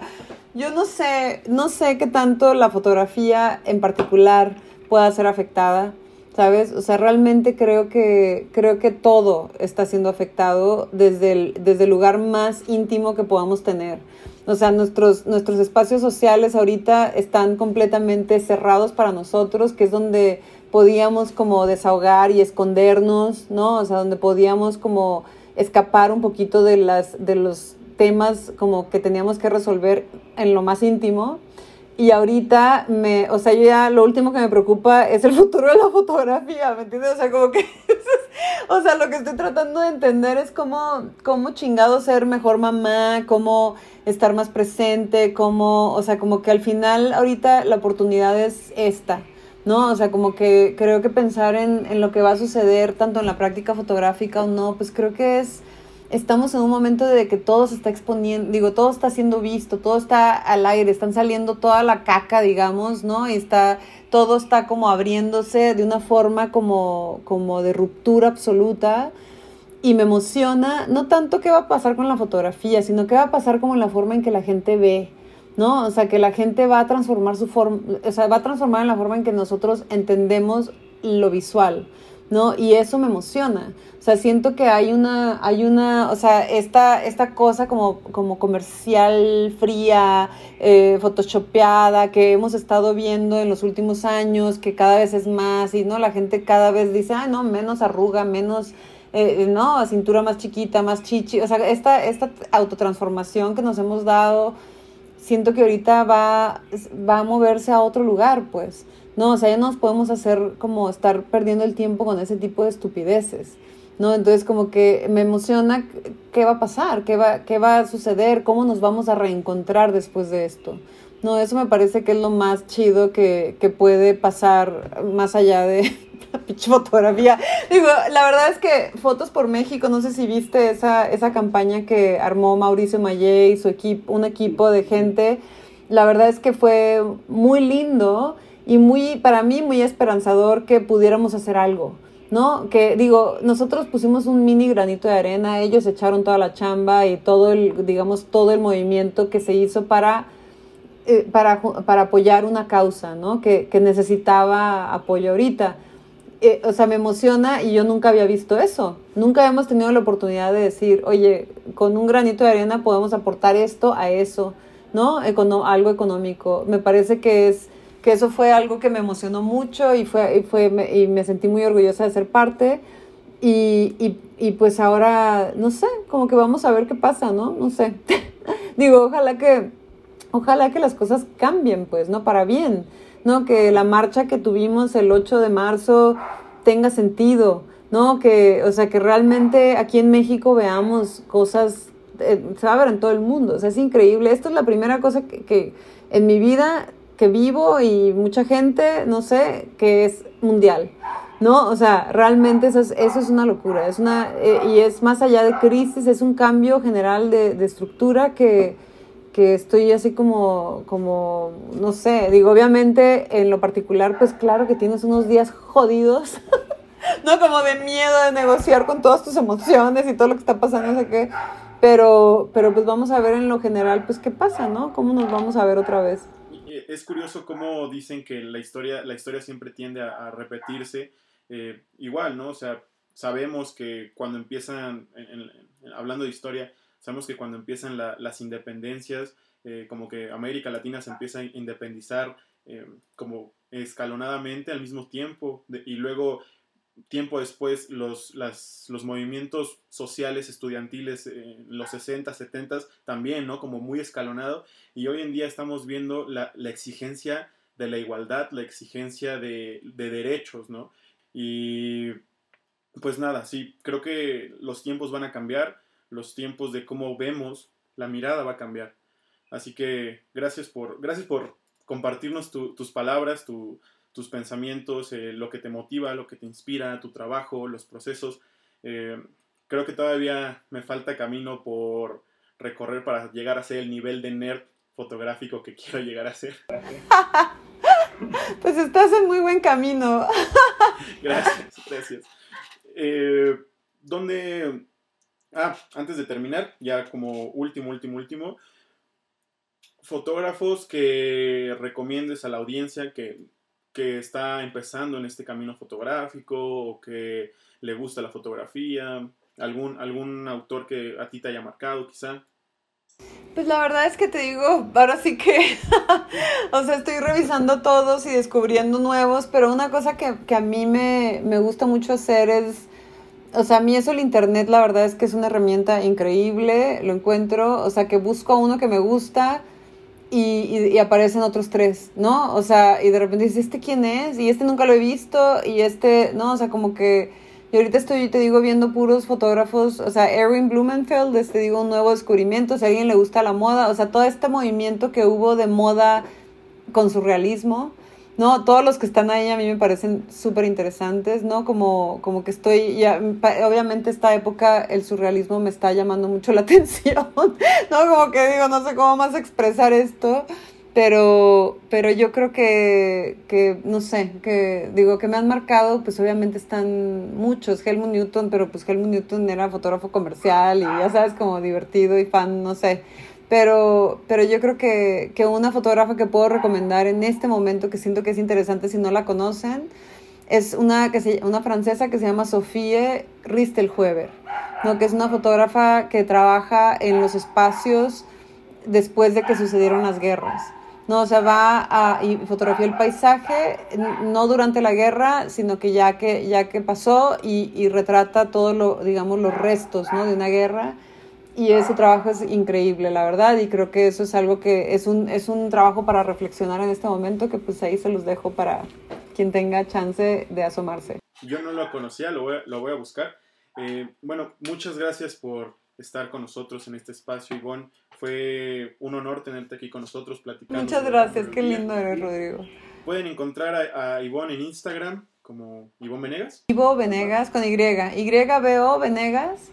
yo no sé, no sé qué tanto la fotografía en particular pueda ser afectada. ¿Sabes? O sea, realmente creo que, creo que todo está siendo afectado desde el, desde el lugar más íntimo que podamos tener. O sea, nuestros, nuestros espacios sociales ahorita están completamente cerrados para nosotros, que es donde podíamos como desahogar y escondernos, ¿no? O sea, donde podíamos como escapar un poquito de, las, de los temas como que teníamos que resolver en lo más íntimo. Y ahorita me, o sea, yo ya lo último que me preocupa es el futuro de la fotografía, ¿me entiendes? O sea, como que, o sea, lo que estoy tratando de entender es cómo, cómo chingado ser mejor mamá, cómo estar más presente, cómo, o sea, como que al final ahorita la oportunidad es esta. ¿no? O sea, como que creo que pensar en, en, lo que va a suceder tanto en la práctica fotográfica o no, pues creo que es, estamos en un momento de que todo se está exponiendo, digo, todo está siendo visto, todo está al aire, están saliendo toda la caca, digamos, ¿no? Y está, todo está como abriéndose de una forma como, como de ruptura absoluta. Y me emociona, no tanto qué va a pasar con la fotografía, sino qué va a pasar como en la forma en que la gente ve, ¿no? O sea, que la gente va a transformar su forma, o sea, va a transformar en la forma en que nosotros entendemos lo visual, ¿no? Y eso me emociona. O sea, siento que hay una, hay una, o sea, esta, esta cosa como, como comercial fría, eh, photoshopeada, que hemos estado viendo en los últimos años, que cada vez es más, y no, la gente cada vez dice, ah, no, menos arruga, menos, eh, no, cintura más chiquita, más chichi. O sea, esta, esta autotransformación que nos hemos dado, siento que ahorita va, va a moverse a otro lugar, pues. No, o sea, ya nos podemos hacer como estar perdiendo el tiempo con ese tipo de estupideces. ¿no? Entonces como que me emociona qué va a pasar, qué va, qué va a suceder, cómo nos vamos a reencontrar después de esto. No, eso me parece que es lo más chido que, que puede pasar más allá de la fotografía. Digo, la verdad es que Fotos por México, no sé si viste esa, esa campaña que armó Mauricio Mayé y su equipo, un equipo de gente. La verdad es que fue muy lindo y muy, para mí, muy esperanzador que pudiéramos hacer algo. ¿no? Que digo, nosotros pusimos un mini granito de arena, ellos echaron toda la chamba y todo el, digamos, todo el movimiento que se hizo para, eh, para, para, apoyar una causa, ¿no? Que, que necesitaba apoyo ahorita. Eh, o sea, me emociona y yo nunca había visto eso. Nunca habíamos tenido la oportunidad de decir, oye, con un granito de arena podemos aportar esto a eso, ¿no? Econo algo económico. Me parece que es que eso fue algo que me emocionó mucho y, fue, y, fue, me, y me sentí muy orgullosa de ser parte. Y, y, y, pues ahora, no sé, como que vamos a ver qué pasa, ¿no? No sé. Digo, ojalá que, ojalá que las cosas cambien, pues, ¿no? Para bien, ¿no? Que la marcha que tuvimos el 8 de marzo tenga sentido, ¿no? Que, o sea, que realmente aquí en México veamos cosas, eh, se va a ver en todo el mundo, o sea, es increíble. Esto es la primera cosa que, que en mi vida que vivo y mucha gente, no sé, que es mundial. ¿no? O sea, realmente eso es, eso es una locura, es una, eh, y es más allá de crisis, es un cambio general de, de estructura que, que, estoy así como, como, no sé, digo, obviamente en lo particular, pues claro que tienes unos días jodidos, ¿no? Como de miedo de negociar con todas tus emociones y todo lo que está pasando, no sé qué, pero, pero pues vamos a ver en lo general, pues qué pasa, ¿no? ¿Cómo nos vamos a ver otra vez? Es curioso cómo dicen que la historia, la historia siempre tiende a, repetirse. Eh, igual, ¿no? O sea, sabemos que cuando empiezan, hablando de historia, sabemos que cuando empiezan las independencias, eh, como que América Latina se empieza a independizar eh, como escalonadamente al mismo tiempo y luego tiempo después los, los movimientos sociales estudiantiles en los 60, 70 también, ¿no? Como muy escalonado. Y hoy en día estamos viendo la, exigencia de la igualdad, la exigencia de, derechos, ¿no? Y pues nada, sí, creo que los tiempos van a cambiar, los tiempos de cómo vemos, la mirada va a cambiar. Así que gracias por, gracias por compartirnos tus palabras, tu, tus pensamientos, eh, lo que te motiva, lo que te inspira, tu trabajo, los procesos. Eh, creo que todavía me falta camino por recorrer para llegar a ser el nivel de nerd fotográfico que quiero llegar a ser. pues estás en muy buen camino. gracias, gracias. Eh, ¿Dónde... Ah, antes de terminar, ya como último, último, último, fotógrafos que recomiendes a la audiencia que que está empezando en este camino fotográfico o que le gusta la fotografía? ¿Algún, algún autor que a ti te haya marcado quizá? Pues la verdad es que te digo, ahora sí que, o sea, estoy revisando todos y descubriendo nuevos, pero una cosa que, que a mí me, me, gusta mucho hacer es, o sea, a mí eso el Internet la verdad es que es una herramienta increíble, lo encuentro, o sea, que busco uno que me gusta, y, y, aparecen otros tres, ¿no? O sea, y de repente dices, ¿este quién es? Y este nunca lo he visto, y este, ¿no? O sea, como que yo ahorita estoy, te digo, viendo puros fotógrafos, o sea, Erin Blumenfeld, te este, digo, un nuevo descubrimiento, si a alguien le gusta la moda, o sea, todo este movimiento que hubo de moda con surrealismo, no, todos los que están ahí a mí me parecen súper interesantes, ¿no? Como, como que estoy, ya, obviamente esta época el surrealismo me está llamando mucho la atención, ¿no? Como que digo, no sé cómo más expresar esto, pero, pero yo creo que, que, no sé, que digo, que me han marcado, pues obviamente están muchos, Helmut Newton, pero pues Helmut Newton era fotógrafo comercial y ya sabes, como divertido y fan, no sé. Pero, pero yo creo que, que una fotógrafa que puedo recomendar en este momento, que siento que es interesante si no la conocen, es una, que se, una francesa que se llama Sophie Ristelhueber, ¿no? que es una fotógrafa que trabaja en los espacios después de que sucedieron las guerras. No, o sea, va a y fotografía el paisaje, no durante la guerra, sino que ya que, ya que pasó y, y retrata todo lo, digamos, los restos, ¿no? De una guerra. Y ese trabajo es increíble, la verdad, y creo que eso es algo que es un, es un trabajo para reflexionar en este momento, que pues ahí se los dejo para quien tenga chance de asomarse. Yo no lo conocía, lo voy a, lo voy a buscar. Eh, bueno, muchas gracias por estar con nosotros en este espacio, Ivonne. Fue un honor tenerte aquí con nosotros platicando. Muchas gracias, qué lindo eres, Rodrigo. Pueden encontrar a, a Ivonne en Instagram como Ivonne Venegas. Ivo Venegas con Y. Y-B-O Venegas.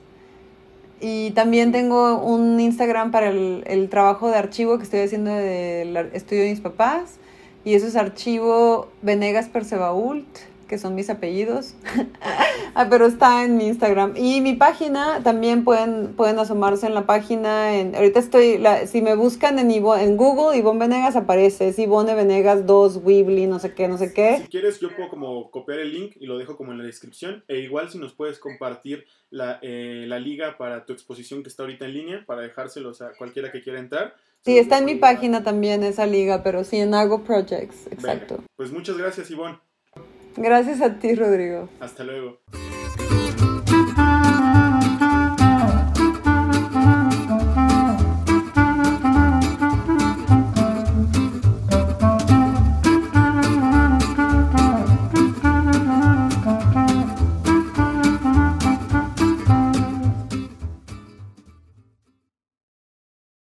Y también tengo un Instagram para el, el, trabajo de archivo que estoy haciendo del estudio de mis papás. Y eso es archivo Venegas Percebault que son mis apellidos. ah, pero está en mi Instagram. Y mi página, también pueden, pueden asomarse en la página. En, ahorita estoy, la, si me buscan en, en Google, Ivonne Venegas aparece. Es Ivonne Venegas 2, Weebly, no sé qué, no sé qué. Si quieres, yo puedo como copiar el link y lo dejo como en la descripción. E igual si nos puedes compartir la, eh, la liga para tu exposición que está ahorita en línea, para dejárselos a cualquiera que quiera entrar. Sí, está en mi página también esa liga, pero sí en Argo Projects, exacto. Venga. Pues muchas gracias, Ivonne. Gracias a ti, Rodrigo. Hasta luego.